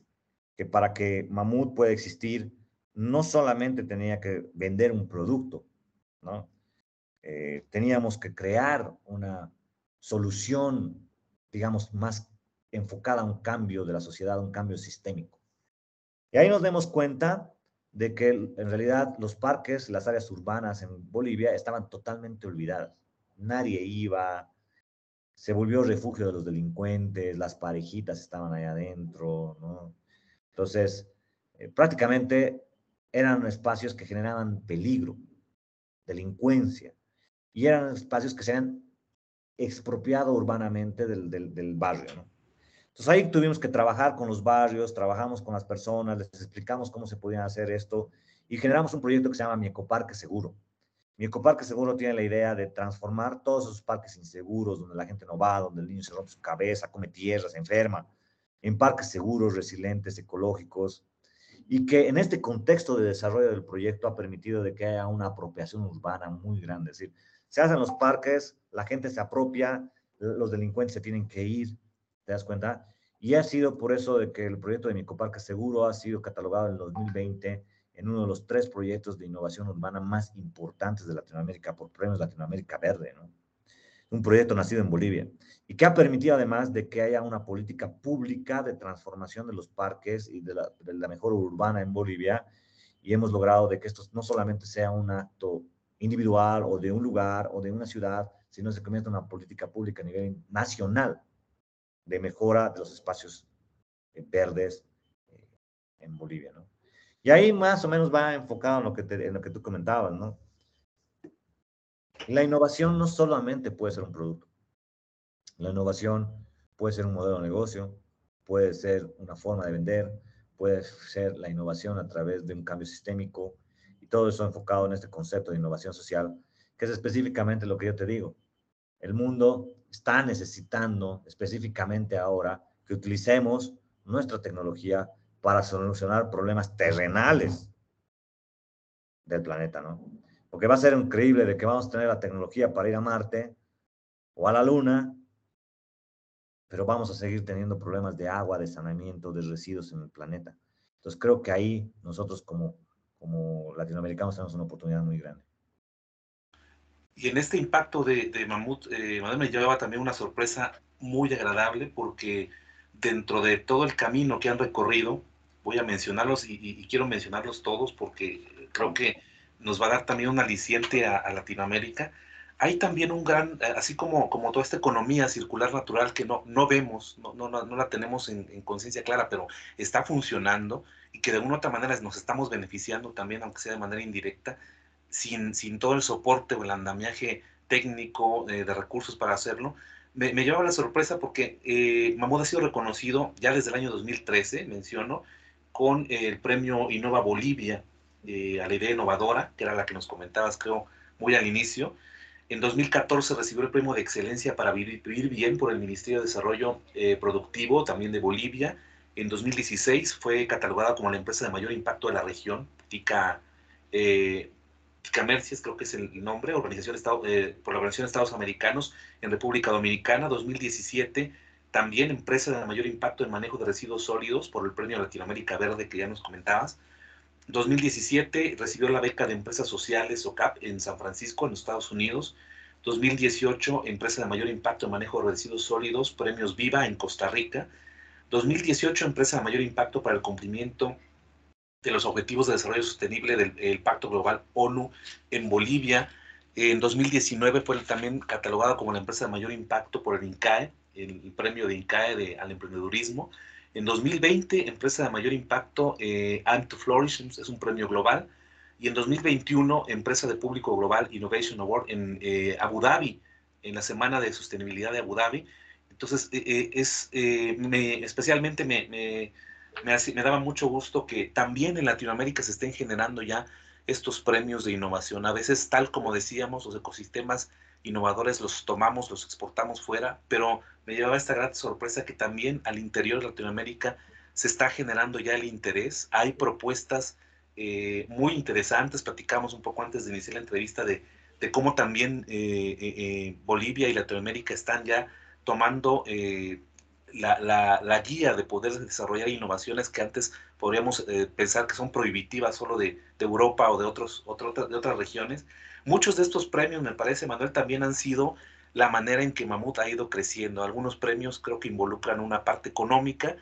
que, para que Mamut pueda existir, no solamente tenía que vender un producto, ¿no? Eh, teníamos que crear una solución, digamos, más enfocada a un cambio de la sociedad, un cambio sistémico. Y ahí nos demos cuenta de que en realidad los parques, las áreas urbanas en Bolivia estaban totalmente olvidadas. Nadie iba, se volvió refugio de los delincuentes, las parejitas estaban ahí adentro, ¿no? Entonces, eh, prácticamente eran espacios que generaban peligro, delincuencia, y eran espacios que se han expropiado urbanamente del, del, barrio, ¿no? Entonces ahí tuvimos que trabajar con los barrios, trabajamos con las personas, les explicamos cómo se podía hacer esto y generamos un proyecto que se llama Mi Ecoparque Seguro. Mi ecoparque seguro tiene la idea de transformar todos esos parques inseguros donde la gente no va, donde el niño se rompe su cabeza, come tierra, se enferma, en parques seguros, resilientes, ecológicos, y que en este contexto de desarrollo del proyecto ha permitido de que haya una apropiación urbana muy grande. Es decir, se hacen los parques, la gente se apropia, los delincuentes se tienen que ir, ¿te das cuenta? Y ha sido por eso de que el proyecto de mi ecoparque seguro ha sido catalogado en el 2020 en uno de los tres proyectos de innovación urbana más importantes de Latinoamérica por Premios Latinoamérica Verde, ¿no? Un proyecto nacido en Bolivia y que ha permitido además de que haya una política pública de transformación de los parques y de la, de la urbana en Bolivia y hemos logrado de que esto no solamente sea un acto individual o de un lugar o de una ciudad, sino se convierta en una política pública a nivel nacional de mejora de los espacios eh, verdes eh, en Bolivia, ¿no? Y ahí más o menos va enfocado en lo que, en lo que tú comentabas, ¿no? La innovación no solamente puede ser un producto. La innovación puede ser un modelo de negocio, puede ser una forma de vender, puede ser la innovación a través de un cambio sistémico todo eso enfocado en este concepto de innovación social, que es específicamente lo que yo te digo. El mundo está necesitando específicamente ahora que utilicemos nuestra tecnología para solucionar problemas terrenales del planeta, ¿no? Porque va a ser increíble de que vamos a tener la tecnología para ir a Marte o a la Luna, pero vamos a seguir teniendo problemas de agua, de saneamiento, de residuos en el planeta. Entonces creo que ahí nosotros como, como latinoamericanos tenemos una oportunidad muy grande. Y en este impacto de, Mamut, eh, me llevaba también una sorpresa muy agradable porque dentro de todo el camino que han recorrido, voy a mencionarlos y, quiero mencionarlos todos porque creo que nos va a dar también un aliciente a, Latinoamérica. Hay también un gran, así como, como toda esta economía circular natural que no, no vemos, no, no, no la tenemos en, en conciencia clara, pero está funcionando y que de una u otra manera nos estamos beneficiando también, aunque sea de manera indirecta, sin, sin todo el soporte o el andamiaje técnico eh, de recursos para hacerlo, me, me, llevaba la sorpresa porque eh, ha sido reconocido ya desde el año 2013, menciono, con el premio Innova Bolivia eh, a la idea innovadora, que era la que nos comentabas, creo, muy al inicio. En 2014 recibió el premio de excelencia para vivir, bien por el Ministerio de Desarrollo eh, Productivo, también de Bolivia. En 2016 fue catalogada como la empresa de mayor impacto de la región, TICA eh, Mercies, creo que es el nombre, Organización Estado, eh, por la Organización de Estados Americanos en República Dominicana, 2017, también empresa de mayor impacto en manejo de residuos sólidos por el Premio Latinoamérica Verde que ya nos comentabas. 2017 recibió la beca de Empresas Sociales, OCAP, en San Francisco, en Estados Unidos. 2018, empresa de mayor impacto en manejo de residuos sólidos, premios Viva en Costa Rica. 2018, empresa de mayor impacto para el cumplimiento de los Objetivos de Desarrollo Sostenible del Pacto Global ONU en Bolivia. En 2019 fue también catalogada como la empresa de mayor impacto por el INCAE, el, premio de INCAE de, al emprendedurismo. En 2020, empresa de mayor impacto, eh, to Flourish, es un premio global. Y en 2021, empresa de público global Innovation Award en eh, Abu Dhabi, en la Semana de Sostenibilidad de Abu Dhabi. Entonces, eh, eh, es, me, especialmente me me, daba mucho gusto que también en Latinoamérica se estén generando ya estos premios de innovación. A veces, tal como decíamos, los ecosistemas innovadores los tomamos, los exportamos fuera, pero me llevaba esta gran sorpresa que también al interior de Latinoamérica se está generando ya el interés. Hay propuestas eh, muy interesantes. Platicamos un poco antes de iniciar la entrevista de, cómo también eh, eh, Bolivia y Latinoamérica están ya tomando la, la, guía de poder desarrollar innovaciones que antes podríamos eh, pensar que son prohibitivas solo de, de Europa o de, otros, de otras regiones. Muchos de estos premios, me parece, Manuel, también han sido la manera en que Mamut ha ido creciendo. Algunos premios creo que involucran una parte económica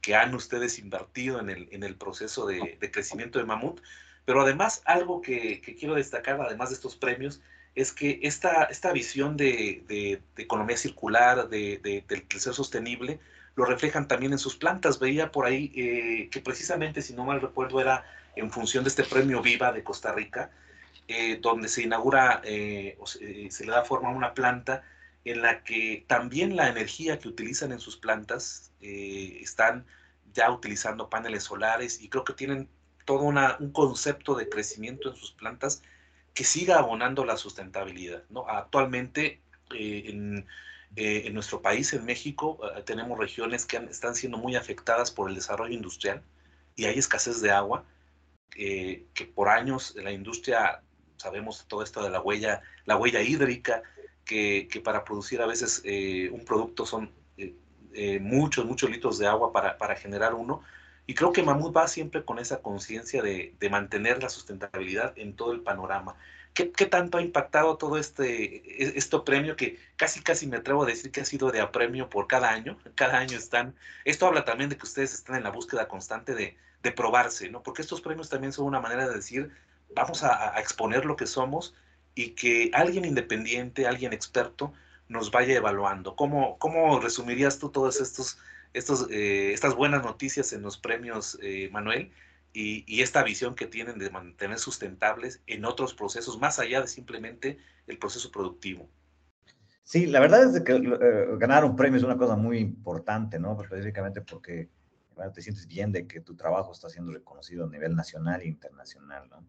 que han ustedes invertido en el, en el proceso de, de crecimiento de Mamut, pero además algo que, que quiero destacar, además de estos premios, es que esta, esta visión de, economía circular, de, del crecer sostenible, lo reflejan también en sus plantas. Veía por ahí eh, que precisamente, si no mal recuerdo, era en función de este premio Viva de Costa Rica, eh, donde se inaugura, eh, o se, se, le da forma a una planta en la que también la energía que utilizan en sus plantas están ya utilizando paneles solares y creo que tienen todo una, un concepto de crecimiento en sus plantas que siga abonando la sustentabilidad. ¿no? Actualmente eh, eh, en, nuestro país, en México, eh, tenemos regiones que están siendo muy afectadas por el desarrollo industrial y hay escasez de agua, que por años la industria, sabemos todo esto de la huella, la huella hídrica, que, para producir a veces un producto son muchos, muchos litros de agua para, para generar uno, y creo que Mamut va siempre con esa conciencia de, de, mantener la sustentabilidad en todo el panorama. ¿Qué, ¿Qué, tanto ha impactado todo este, este premio que casi casi me atrevo a decir que ha sido de apremio por cada año? <laughs> Cada año están, esto habla también de que ustedes están en la búsqueda constante de, de probarse, ¿no? Porque estos premios también son una manera de decir, vamos a, a exponer lo que somos y que alguien independiente, alguien experto, nos vaya evaluando. ¿Cómo, cómo resumirías tú todos estos eh, estas buenas noticias en los premios, eh, Manuel, y, esta visión que tienen de mantener sustentables en otros procesos, más allá de simplemente el proceso productivo. Sí, la verdad es que eh, ganar un premio es una cosa muy importante, ¿no? Específicamente porque te sientes bien de que tu trabajo está siendo reconocido a nivel nacional e internacional, ¿no?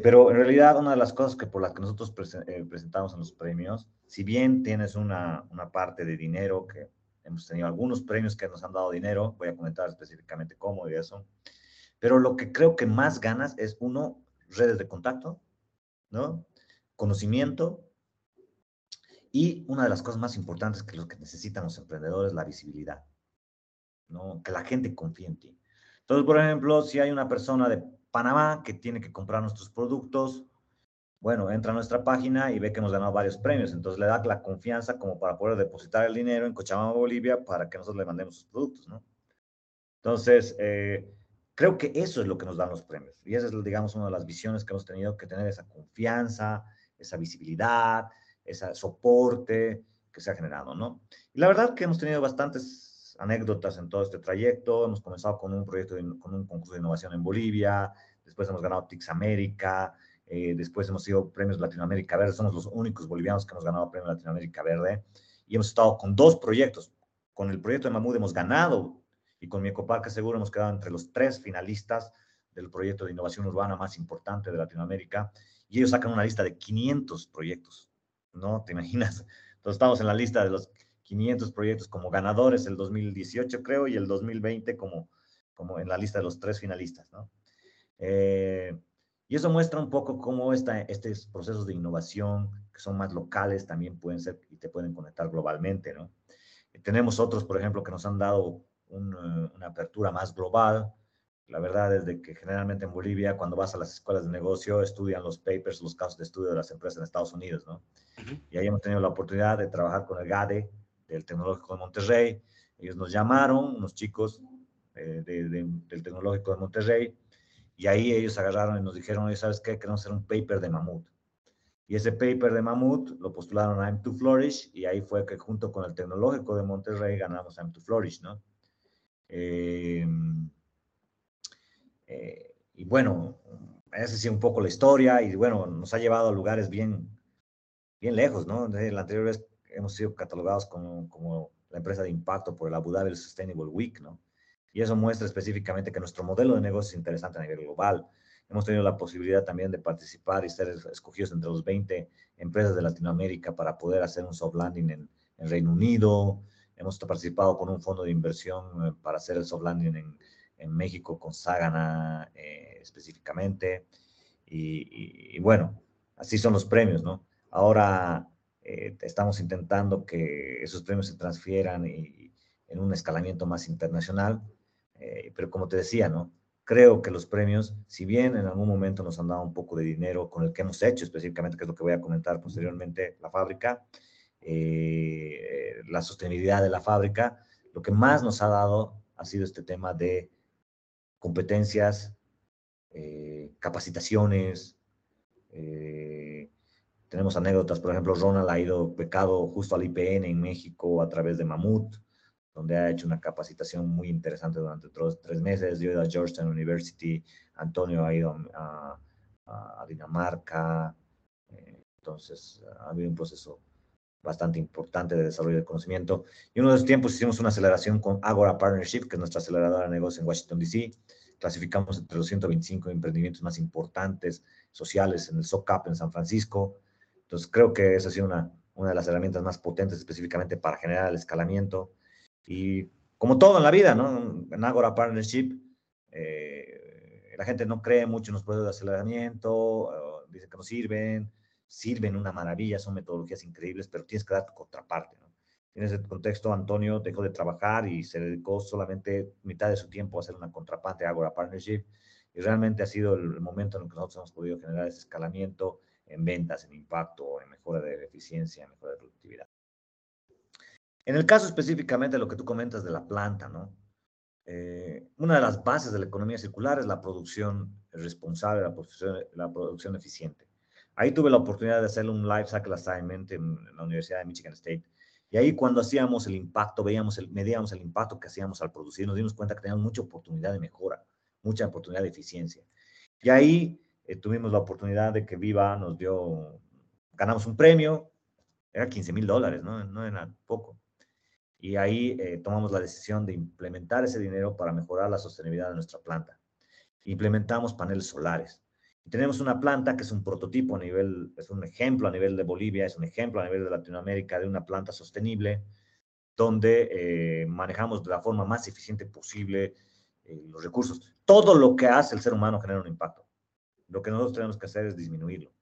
pero en realidad una de las cosas que por las que nosotros presentamos en los premios, si bien tienes una parte de dinero que Hemos tenido algunos premios que nos han dado dinero, voy a comentar específicamente cómo y eso. Pero lo que creo que más ganas es, uno, redes de contacto, ¿no? Conocimiento. Y una de las cosas más importantes que lo que necesitan los emprendedores es la visibilidad, ¿no? Que la gente confíe en ti. Entonces, por ejemplo, si hay una persona de Panamá que tiene que comprar nuestros productos, bueno, entra a nuestra página y ve que hemos ganado varios premios, entonces le da la confianza como para poder depositar el dinero en Cochabamba, Bolivia, para que nosotros le mandemos sus productos, ¿no? Entonces, eh, creo que eso es lo que nos dan los premios. Y esa es, digamos, una de las visiones que hemos tenido, que tener esa confianza, esa visibilidad, ese soporte que se ha generado, ¿no? Y la verdad que hemos tenido bastantes anécdotas en todo este trayecto. Hemos comenzado con un proyecto, con un concurso de innovación en Bolivia, después hemos ganado TICS América, eh, después hemos sido premios Latinoamérica Verde, somos los únicos bolivianos que hemos ganado premio Latinoamérica Verde. Y hemos estado con dos proyectos. Con el proyecto de Mamud hemos ganado y con mi Ecoparque Seguro hemos quedado entre los tres finalistas del proyecto de innovación urbana más importante de Latinoamérica. Y ellos sacan una lista de 500 proyectos, ¿no? ¿Te imaginas? Entonces estamos en la lista de los 500 proyectos como ganadores el 2018, creo, y el 2020 como, como en la lista de los tres finalistas, ¿no? Eh, y eso muestra un poco cómo esta, estos procesos de innovación, que son más locales, también pueden ser y te pueden conectar globalmente, ¿no? Tenemos otros, por ejemplo, que nos han dado una apertura más global. La verdad es de que generalmente en Bolivia, cuando vas a las escuelas de negocio, estudian los papers, los casos de estudio de las empresas en Estados Unidos, ¿no? Y ahí hemos tenido la oportunidad de trabajar con el GADE del Tecnológico de Monterrey. Ellos nos llamaron, unos chicos eh, del Tecnológico de Monterrey, y ahí ellos agarraron y nos dijeron, ¿sabes qué? Queremos hacer un paper de Mamut. Y ese paper de Mamut lo postularon a M2 Flourish y ahí fue que junto con el Tecnológico de Monterrey ganamos a M2 Flourish, ¿no? Eh, eh, y bueno, esa sí un poco la historia y bueno, nos ha llevado a lugares bien, bien lejos, ¿no? La anterior vez hemos sido catalogados como, como la empresa de impacto por el Abu Dhabi Sustainable Week, ¿no? Y eso muestra específicamente que nuestro modelo de negocio es interesante a nivel global. Hemos tenido la posibilidad también de participar y ser escogidos entre los 20 empresas de Latinoamérica para poder hacer un soft landing en, en Reino Unido. Hemos participado con un fondo de inversión eh, para hacer el soft landing en, en México con Sagana eh, específicamente. Y, y, bueno, así son los premios, ¿no? Ahora eh, estamos intentando que esos premios se transfieran y, en un escalamiento más internacional eh, pero como te decía, ¿no? Creo que los premios, si bien en algún momento nos han dado un poco de dinero con el que hemos hecho específicamente, que es lo que voy a comentar posteriormente, la fábrica, eh, la sostenibilidad de la fábrica, lo que más nos ha dado ha sido este tema de competencias, eh, capacitaciones. tenemos anécdotas, por ejemplo, Ronald ha ido becado justo al IPN en México a través de Mamut donde ha hecho una capacitación muy interesante durante tres meses. Yo he ido a Georgetown University, Antonio ha ido a, Dinamarca, eh, entonces ha habido un proceso bastante importante de desarrollo de conocimiento. Y uno de los tiempos hicimos una aceleración con Agora Partnership, que es nuestra aceleradora de negocios en Washington, D.C. Clasificamos entre los 125 emprendimientos más importantes sociales en el SOCAP en San Francisco. Entonces creo que esa ha sido una, una de las herramientas más potentes específicamente para generar el escalamiento y como todo en la vida, ¿no? En Agora Partnership, eh, la gente no cree mucho en los procesos de aceleramiento, dice que no sirven, sirven una maravilla, son metodologías increíbles, pero tienes que dar tu contraparte, ¿no? En ese contexto, Antonio dejó de trabajar y se dedicó solamente mitad de su tiempo a hacer una contraparte a Agora Partnership. Y realmente ha sido el momento en el que nosotros hemos podido generar ese escalamiento en ventas, en impacto, en mejora de eficiencia, en mejora de productividad. En el caso específicamente de lo que tú comentas de la planta, ¿no? Eh, una de las bases de la economía circular es la producción responsable, la producción, la producción eficiente. Ahí tuve la oportunidad de hacer un life cycle assignment en, la Universidad de Michigan State. Y ahí cuando hacíamos el impacto, veíamos el, medíamos el impacto que hacíamos al producir, nos dimos cuenta que teníamos mucha oportunidad de mejora, mucha oportunidad de eficiencia. Y ahí eh, tuvimos la oportunidad de que Viva nos dio, ganamos un premio, era 15 mil dólares, ¿no? No era poco y ahí eh, tomamos la decisión de implementar ese dinero para mejorar la sostenibilidad de nuestra planta. Implementamos paneles solares. Y tenemos una planta que es un prototipo a nivel, es un ejemplo a nivel de Bolivia, es un ejemplo a nivel de Latinoamérica de una planta sostenible, donde eh, manejamos de la forma más eficiente posible eh, los recursos. Todo lo que hace el ser humano genera un impacto. Lo que nosotros tenemos que hacer es disminuirlo,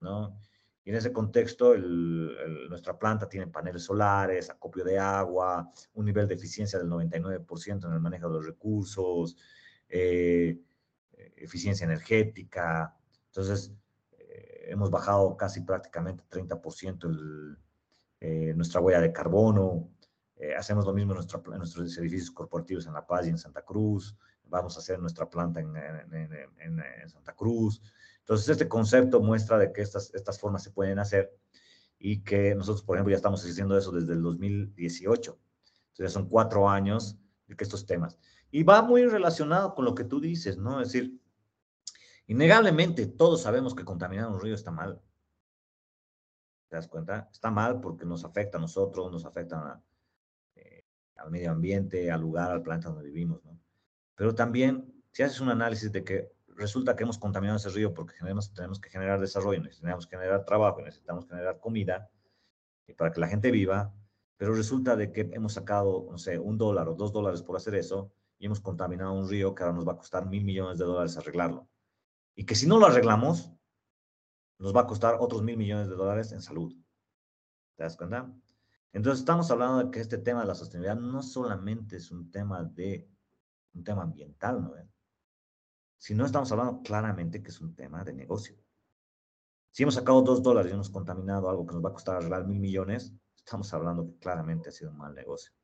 ¿no? Y en ese contexto, nuestra planta tiene paneles solares, acopio de agua, un nivel de eficiencia del 99% en el manejo de los recursos. Eh, eficiencia energética. Entonces, hemos bajado casi prácticamente 30% el, nuestra huella de carbono. hacemos lo mismo en, en, nuestros edificios corporativos en La Paz y en Santa Cruz. Vamos a hacer nuestra planta en, en Santa Cruz. Entonces, este concepto muestra de que estas, estas formas se pueden hacer y que nosotros, por ejemplo, ya estamos haciendo eso desde el 2018. Entonces, ya son cuatro años de que estos temas. Y va muy relacionado con lo que tú dices, ¿no? Es decir, innegablemente todos sabemos que contaminar un río está mal. ¿Te das cuenta? Está mal porque nos afecta a nosotros, nos afecta eh, al medio ambiente, al lugar, al planeta donde vivimos, ¿no? Pero también, si haces un análisis de que resulta que hemos contaminado ese río porque tenemos que generar desarrollo, necesitamos generar trabajo, necesitamos generar comida y para que la gente viva, pero resulta de que hemos sacado, no sé, un dólar o dos dólares por hacer eso y hemos contaminado un río que ahora nos va a costar mil millones de dólares arreglarlo. Y que si no lo arreglamos, nos va a costar otros mil millones de dólares en salud. ¿Te das cuenta? Entonces estamos hablando de que este tema de la sostenibilidad no solamente es un tema de un tema ambiental, ¿no? Si no estamos hablando claramente que es un tema de negocio. Si hemos sacado dos dólares y hemos contaminado algo que nos va a costar arreglar mil millones, estamos hablando que claramente ha sido un mal negocio.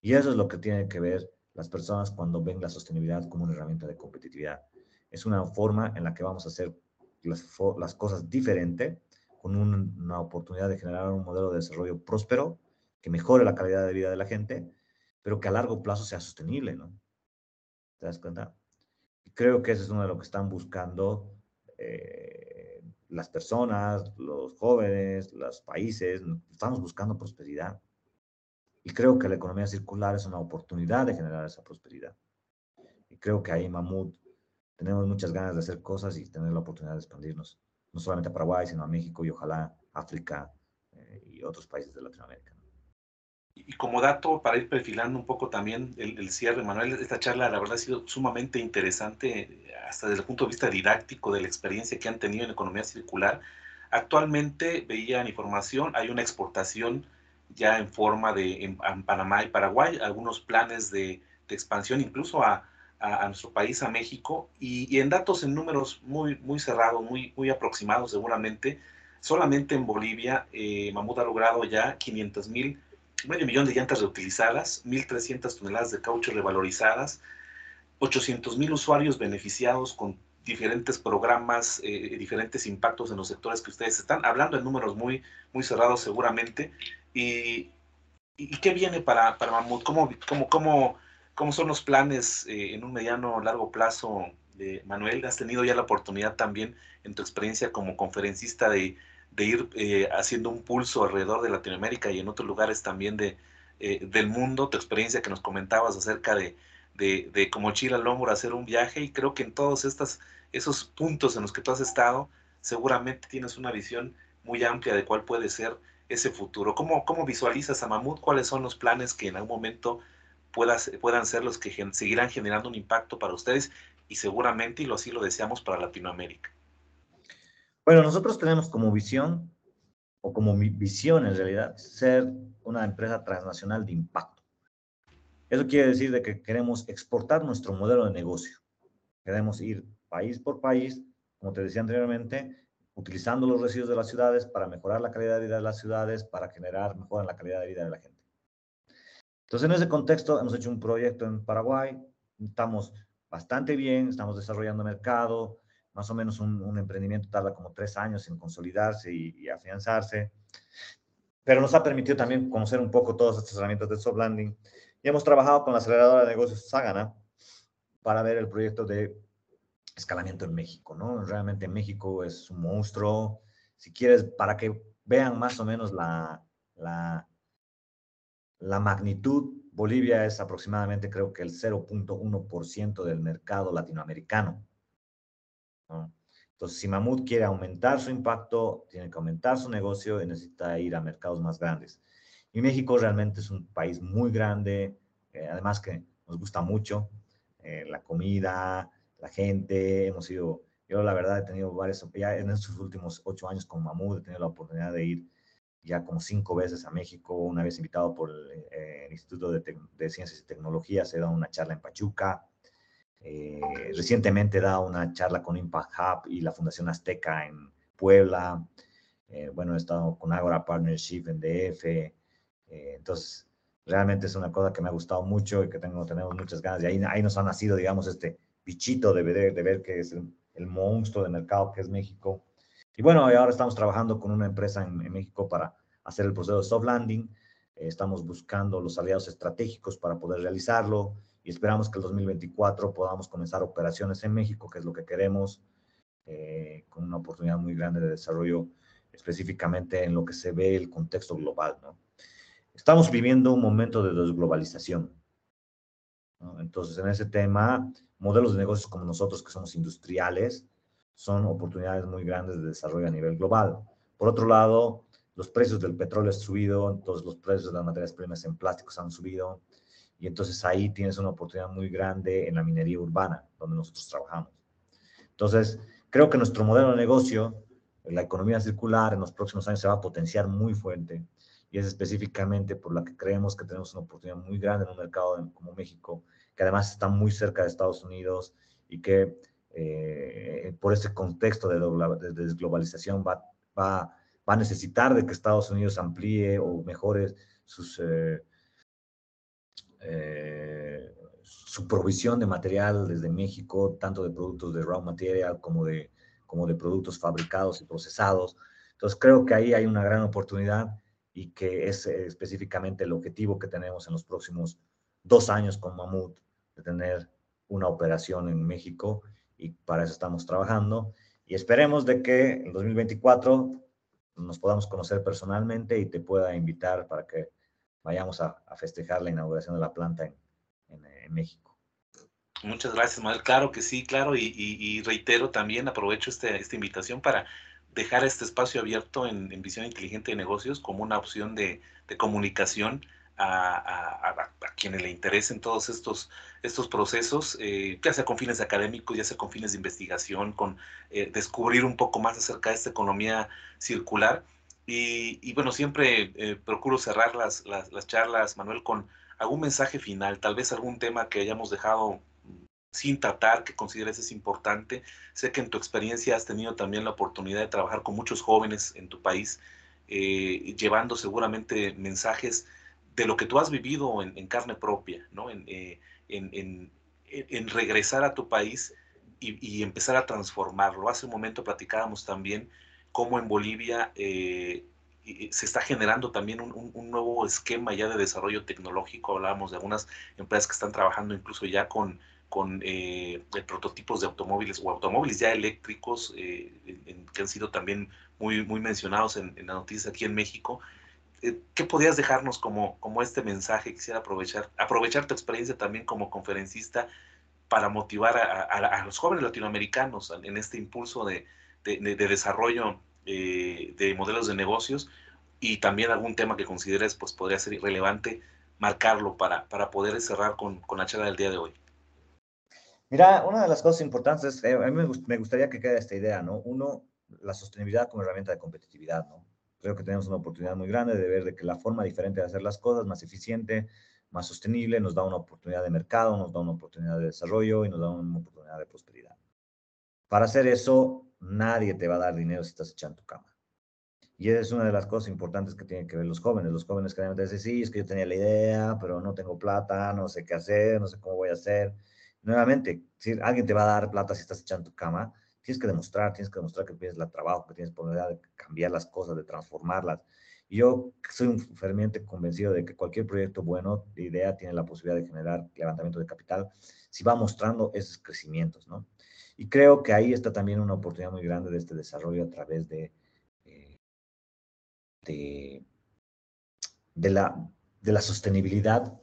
Y eso es lo que tienen que ver las personas cuando ven la sostenibilidad como una herramienta de competitividad. Es una forma en la que vamos a hacer las, cosas diferente, con una oportunidad de generar un modelo de desarrollo próspero que mejore la calidad de vida de la gente, pero que a largo plazo sea sostenible, ¿no? ¿Te das cuenta? Creo que eso es uno de lo que están buscando eh, las personas, los jóvenes, los países. Estamos buscando prosperidad. Y creo que la economía circular es una oportunidad de generar esa prosperidad. Y creo que ahí Mamut tenemos muchas ganas de hacer cosas y tener la oportunidad de expandirnos, no solamente a Paraguay, sino a México y ojalá África eh, y otros países de Latinoamérica. Y como dato, para ir perfilando un poco también el, cierre, Manuel, esta charla la verdad ha sido sumamente interesante, hasta desde el punto de vista didáctico de la experiencia que han tenido en economía circular. Actualmente, veían información, hay una exportación ya en forma de en, Panamá y Paraguay, algunos planes de, expansión incluso a, a, nuestro país, a México, y, en datos en números muy, muy cerrados, muy, muy aproximados seguramente, solamente en Bolivia, eh, Mamut ha logrado ya 500 mil medio millón de llantas reutilizadas, 1.300 toneladas de caucho revalorizadas, 800 mil usuarios beneficiados con diferentes programas, eh, diferentes impactos en los sectores que ustedes están hablando en números muy, muy cerrados seguramente. ¿Y, y qué viene para, para Mamut? ¿Cómo, cómo, cómo, cómo son los planes eh, en un mediano largo plazo, de Manuel? ¿Has tenido ya la oportunidad también en tu experiencia como conferencista de de ir eh, haciendo un pulso alrededor de Latinoamérica y en otros lugares también de, eh, del mundo, tu experiencia que nos comentabas acerca de, de, como Chile al hombro hacer un viaje y creo que en todos estas, esos puntos en los que tú has estado, seguramente tienes una visión muy amplia de cuál puede ser ese futuro. ¿Cómo, cómo visualizas a Mamut? ¿Cuáles son los planes que en algún momento puedas, puedan ser los que seguirán generando un impacto para ustedes y seguramente, y lo así lo deseamos, para Latinoamérica? Bueno, nosotros tenemos como visión, o como visión en realidad, ser una empresa transnacional de impacto. Eso quiere decir de que queremos exportar nuestro modelo de negocio. Queremos ir país por país, como te decía anteriormente, utilizando los residuos de las ciudades para mejorar la calidad de vida de las ciudades, para generar mejora en la calidad de vida de la gente. Entonces, en ese contexto, hemos hecho un proyecto en Paraguay, estamos bastante bien, estamos desarrollando mercado, más o menos un, emprendimiento tarda como tres años en consolidarse y, afianzarse, pero nos ha permitido también conocer un poco todas estas herramientas de soft landing y hemos trabajado con la aceleradora de negocios Sagana para ver el proyecto de escalamiento en México, ¿no? Realmente México es un monstruo. Si quieres, para que vean más o menos la, la, la magnitud, Bolivia es aproximadamente creo que el 0.1% del mercado latinoamericano. Entonces, si Mamut quiere aumentar su impacto, tiene que aumentar su negocio y necesita ir a mercados más grandes. Y México realmente es un país muy grande, eh, además que nos gusta mucho eh, la comida, la gente, hemos ido, yo la verdad he tenido varias, ya en estos últimos ocho años con Mamut he tenido la oportunidad de ir ya como cinco veces a México, una vez invitado por el, eh, Instituto de, de, Ciencias y Tecnologías, he dado una charla en Pachuca, Eh, recientemente he dado una charla con Impact Hub y la Fundación Azteca en Puebla. Eh, bueno, he estado con Agora Partnership en DF. Eh, entonces, realmente es una cosa que me ha gustado mucho y que tengo, tenemos muchas ganas. Y ahí, ahí nos ha nacido, digamos, este bichito de ver, de ver que es el, monstruo de mercado que es México. Y bueno, ahora estamos trabajando con una empresa en, México para hacer el proceso de soft landing. Eh, estamos buscando los aliados estratégicos para poder realizarlo y esperamos que el 2024 podamos comenzar operaciones en México, que es lo que queremos, con una oportunidad muy grande de desarrollo específicamente en lo que se ve el contexto global. ¿no? Estamos viviendo un momento de desglobalización. Entonces, en ese tema, modelos de negocios como nosotros, que somos industriales, son oportunidades muy grandes de desarrollo a nivel global. Por otro lado, los precios del petróleo han subido, entonces los precios de las materias primas en plásticos han subido, y entonces ahí tienes una oportunidad muy grande en la minería urbana, donde nosotros trabajamos. Entonces, creo que nuestro modelo de negocio la economía circular en los próximos años se va a potenciar muy fuerte y es específicamente por la que creemos que tenemos una oportunidad muy grande en un mercado como México, que además está muy cerca de Estados Unidos y que eh, por ese contexto de, desglobalización va, va, va, a necesitar de que Estados Unidos amplíe o mejore sus, eh, eh, su provisión de material desde México, tanto de productos de raw material como de como de productos fabricados y procesados. Entonces creo que ahí hay una gran oportunidad y que es eh, específicamente el objetivo que tenemos en los próximos dos años con Mamut, de tener una operación en México y para eso estamos trabajando. Y esperemos de que en 2024 nos podamos conocer personalmente y te pueda invitar para que vayamos a, festejar la inauguración de la planta en, en México. Muchas gracias, Manuel. Claro que sí, claro. Y, reitero también, aprovecho este, esta invitación para dejar este espacio abierto en, Visión Inteligente de Negocios como una opción de, comunicación a, quienes le interesen todos estos, estos procesos, eh, ya sea con fines académicos, ya sea con fines de investigación, con eh, descubrir un poco más acerca de esta economía circular. Y, bueno, siempre eh, procuro cerrar las, las, las charlas, Manuel, con algún mensaje final, tal vez algún tema que hayamos dejado sin tratar, que consideres es importante. Sé que en tu experiencia has tenido también la oportunidad de trabajar con muchos jóvenes en tu país, eh, llevando seguramente mensajes de lo que tú has vivido en, carne propia, ¿no? Eh, en, en, regresar a tu país y, empezar a transformarlo. Hace un momento platicábamos también cómo en Bolivia eh, se está generando también un, un, nuevo esquema ya de desarrollo tecnológico. Hablábamos de algunas empresas que están trabajando incluso ya con con eh, prototipos de automóviles o automóviles ya eléctricos eh, que han sido también muy, muy mencionados en, la noticia aquí en México. Eh, ¿Qué podías dejarnos como, como este mensaje? Quisiera aprovechar, aprovechar tu experiencia también como conferencista para motivar a, los jóvenes latinoamericanos en este impulso de, de, desarrollo de modelos de negocios y también algún tema que consideres pues, podría ser relevante marcarlo para, para poder cerrar con, con la charla del día de hoy. Mira, una de las cosas importantes, eh, a mí me, gustaría que quede esta idea, ¿no? Uno, la sostenibilidad como herramienta de competitividad, ¿no? Creo que tenemos una oportunidad muy grande de ver de que la forma diferente de hacer las cosas, más eficiente, más sostenible, nos da una oportunidad de mercado, nos da una oportunidad de desarrollo y nos da una oportunidad de prosperidad. Para hacer eso, nadie te va a dar dinero si estás echando tu cama. Y esa es una de las cosas importantes que tienen que ver los jóvenes. Los jóvenes que dicen, sí, es que yo tenía la idea, pero no tengo plata, no sé qué hacer, no sé cómo voy a hacer nuevamente, si alguien te va a dar plata si estás echando tu cama, tienes que demostrar, tienes que demostrar que tienes el trabajo, que tienes posibilidad de cambiar las cosas, de transformarlas. Yo soy un ferviente convencido de que cualquier proyecto bueno de idea tiene la posibilidad de generar levantamiento de capital si va mostrando esos crecimientos, ¿no? Y creo que ahí está también una oportunidad muy grande de este desarrollo a través de, eh, de, de, la, de la sostenibilidad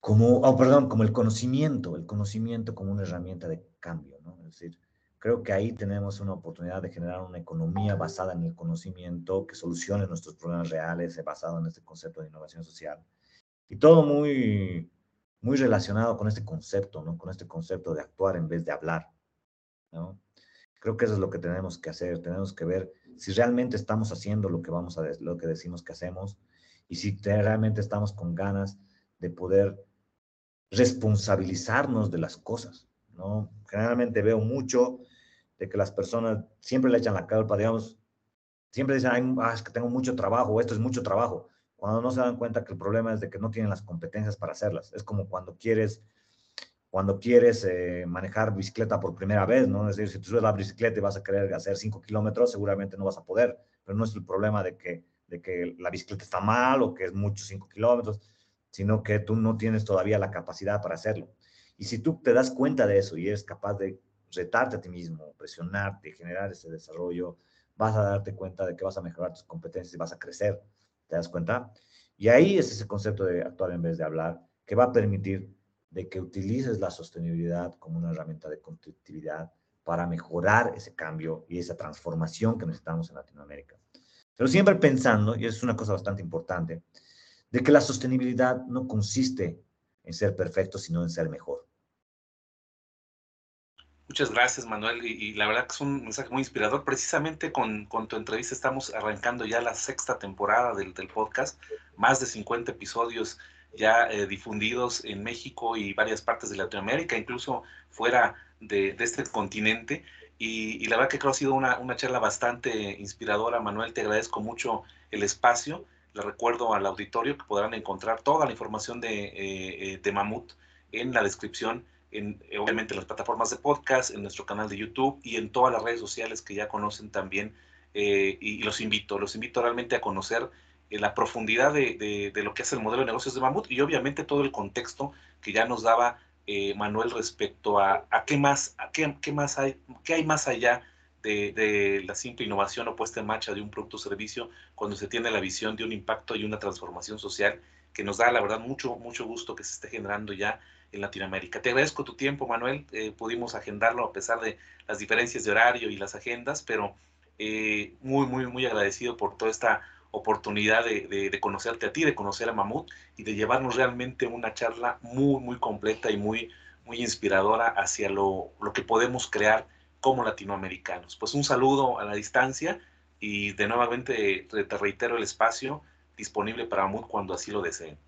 como, oh, perdón, como el conocimiento, el conocimiento como una herramienta de cambio, ¿no? Es decir, creo que ahí tenemos una oportunidad de generar una economía basada en el conocimiento que solucione nuestros problemas reales, eh, basado en este concepto de innovación social. Y todo muy, muy relacionado con este concepto, ¿no? Con este concepto de actuar en vez de hablar, ¿no? Creo que eso es lo que tenemos que hacer. Tenemos que ver si realmente estamos haciendo lo que vamos a lo que decimos que hacemos y si realmente estamos con ganas de poder responsabilizarnos de las cosas, ¿no? Generalmente veo mucho de que las personas siempre le echan la culpa, digamos, siempre dicen, ah, es que tengo mucho trabajo, esto es mucho trabajo, cuando no se dan cuenta que el problema es de que no tienen las competencias para hacerlas. Es como cuando quieres, cuando quieres eh, manejar bicicleta por primera vez, ¿no? Es decir, si tú subes la bicicleta y vas a querer hacer 5 kilómetros, seguramente no vas a poder, pero no es el problema de que, de que la bicicleta está mal o que es mucho 5 kilómetros, sino que tú no tienes todavía la capacidad para hacerlo. Y si tú te das cuenta de eso y eres capaz de retarte a ti mismo, presionarte, generar ese desarrollo, vas a darte cuenta de que vas a mejorar tus competencias y vas a crecer. ¿Te das cuenta? Y ahí es ese concepto de actuar en vez de hablar, que va a permitir de que utilices la sostenibilidad como una herramienta de competitividad para mejorar ese cambio y esa transformación que necesitamos en Latinoamérica. Pero siempre pensando, y es una cosa bastante importante, de que la sostenibilidad no consiste en ser perfecto, sino en ser mejor. Muchas gracias, Manuel. Y, la verdad que es un mensaje muy inspirador. Precisamente con, con tu entrevista estamos arrancando ya la sexta temporada del, del podcast, más de 50 episodios ya eh, difundidos en México y varias partes de Latinoamérica, incluso fuera de, de este continente. Y, la verdad que creo que ha sido una, una, charla bastante inspiradora, Manuel. Te agradezco mucho el espacio. Le recuerdo al auditorio que podrán encontrar toda la información de, eh, eh de Mamut en la descripción en, eh, obviamente en las plataformas de podcast, en nuestro canal de YouTube y en todas las redes sociales que ya conocen también. Eh, y, los invito, los invito realmente a conocer eh, la profundidad de, de, lo que es el modelo de negocios de Mamut y obviamente todo el contexto que ya nos daba Manuel respecto a, qué más, qué, qué, más hay, qué hay más allá de, de, la simple innovación o puesta en marcha de un producto o servicio cuando se tiene la visión de un impacto y una transformación social que nos da la verdad mucho, mucho gusto que se esté generando ya en Latinoamérica. Te agradezco tu tiempo, Manuel. Eh, pudimos agendarlo a pesar de las diferencias de horario y las agendas, pero eh, muy, muy, muy agradecido por toda esta oportunidad de, de, conocerte a ti, de conocer a Mamut y de llevarnos realmente una charla muy, muy completa y muy, muy inspiradora hacia lo, lo que podemos crear como latinoamericanos. Pues un saludo a la distancia y de nuevamente te reitero el espacio disponible para Mamut cuando así lo deseen.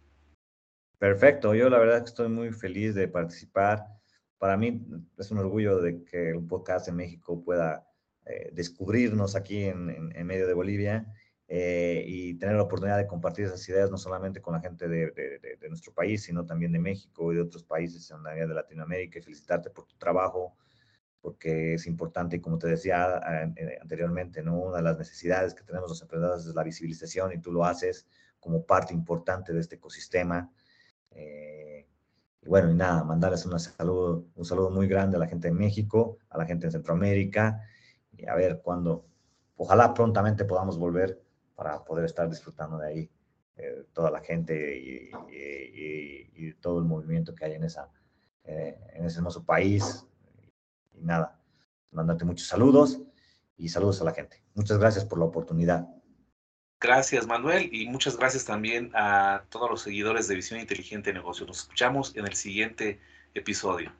Perfecto, yo la verdad que estoy muy feliz de participar. Para mí es un orgullo de que un podcast en México pueda eh, descubrirnos aquí en, medio de Bolivia eh, y tener la oportunidad de compartir esas ideas no solamente con la gente de, nuestro país, sino también de México y de otros países en la área de Latinoamérica y felicitarte por tu trabajo, porque es importante, como te decía eh, anteriormente, ¿no? una de las necesidades que tenemos los emprendedores es la visibilización y tú lo haces como parte importante de este ecosistema. Eh, y bueno, y nada, mandarles un saludo, un saludo muy grande a la gente de México, a la gente en Centroamérica, y a ver cuándo, ojalá prontamente podamos volver para poder estar disfrutando de ahí eh, toda la gente y, y, todo el movimiento que hay en, esa, eh, en ese hermoso país. Y nada, mandarte muchos saludos y saludos a la gente. Muchas gracias por la oportunidad. Gracias, Manuel, y muchas gracias también a todos los seguidores de Visión Inteligente Negocios. Nos escuchamos en el siguiente episodio.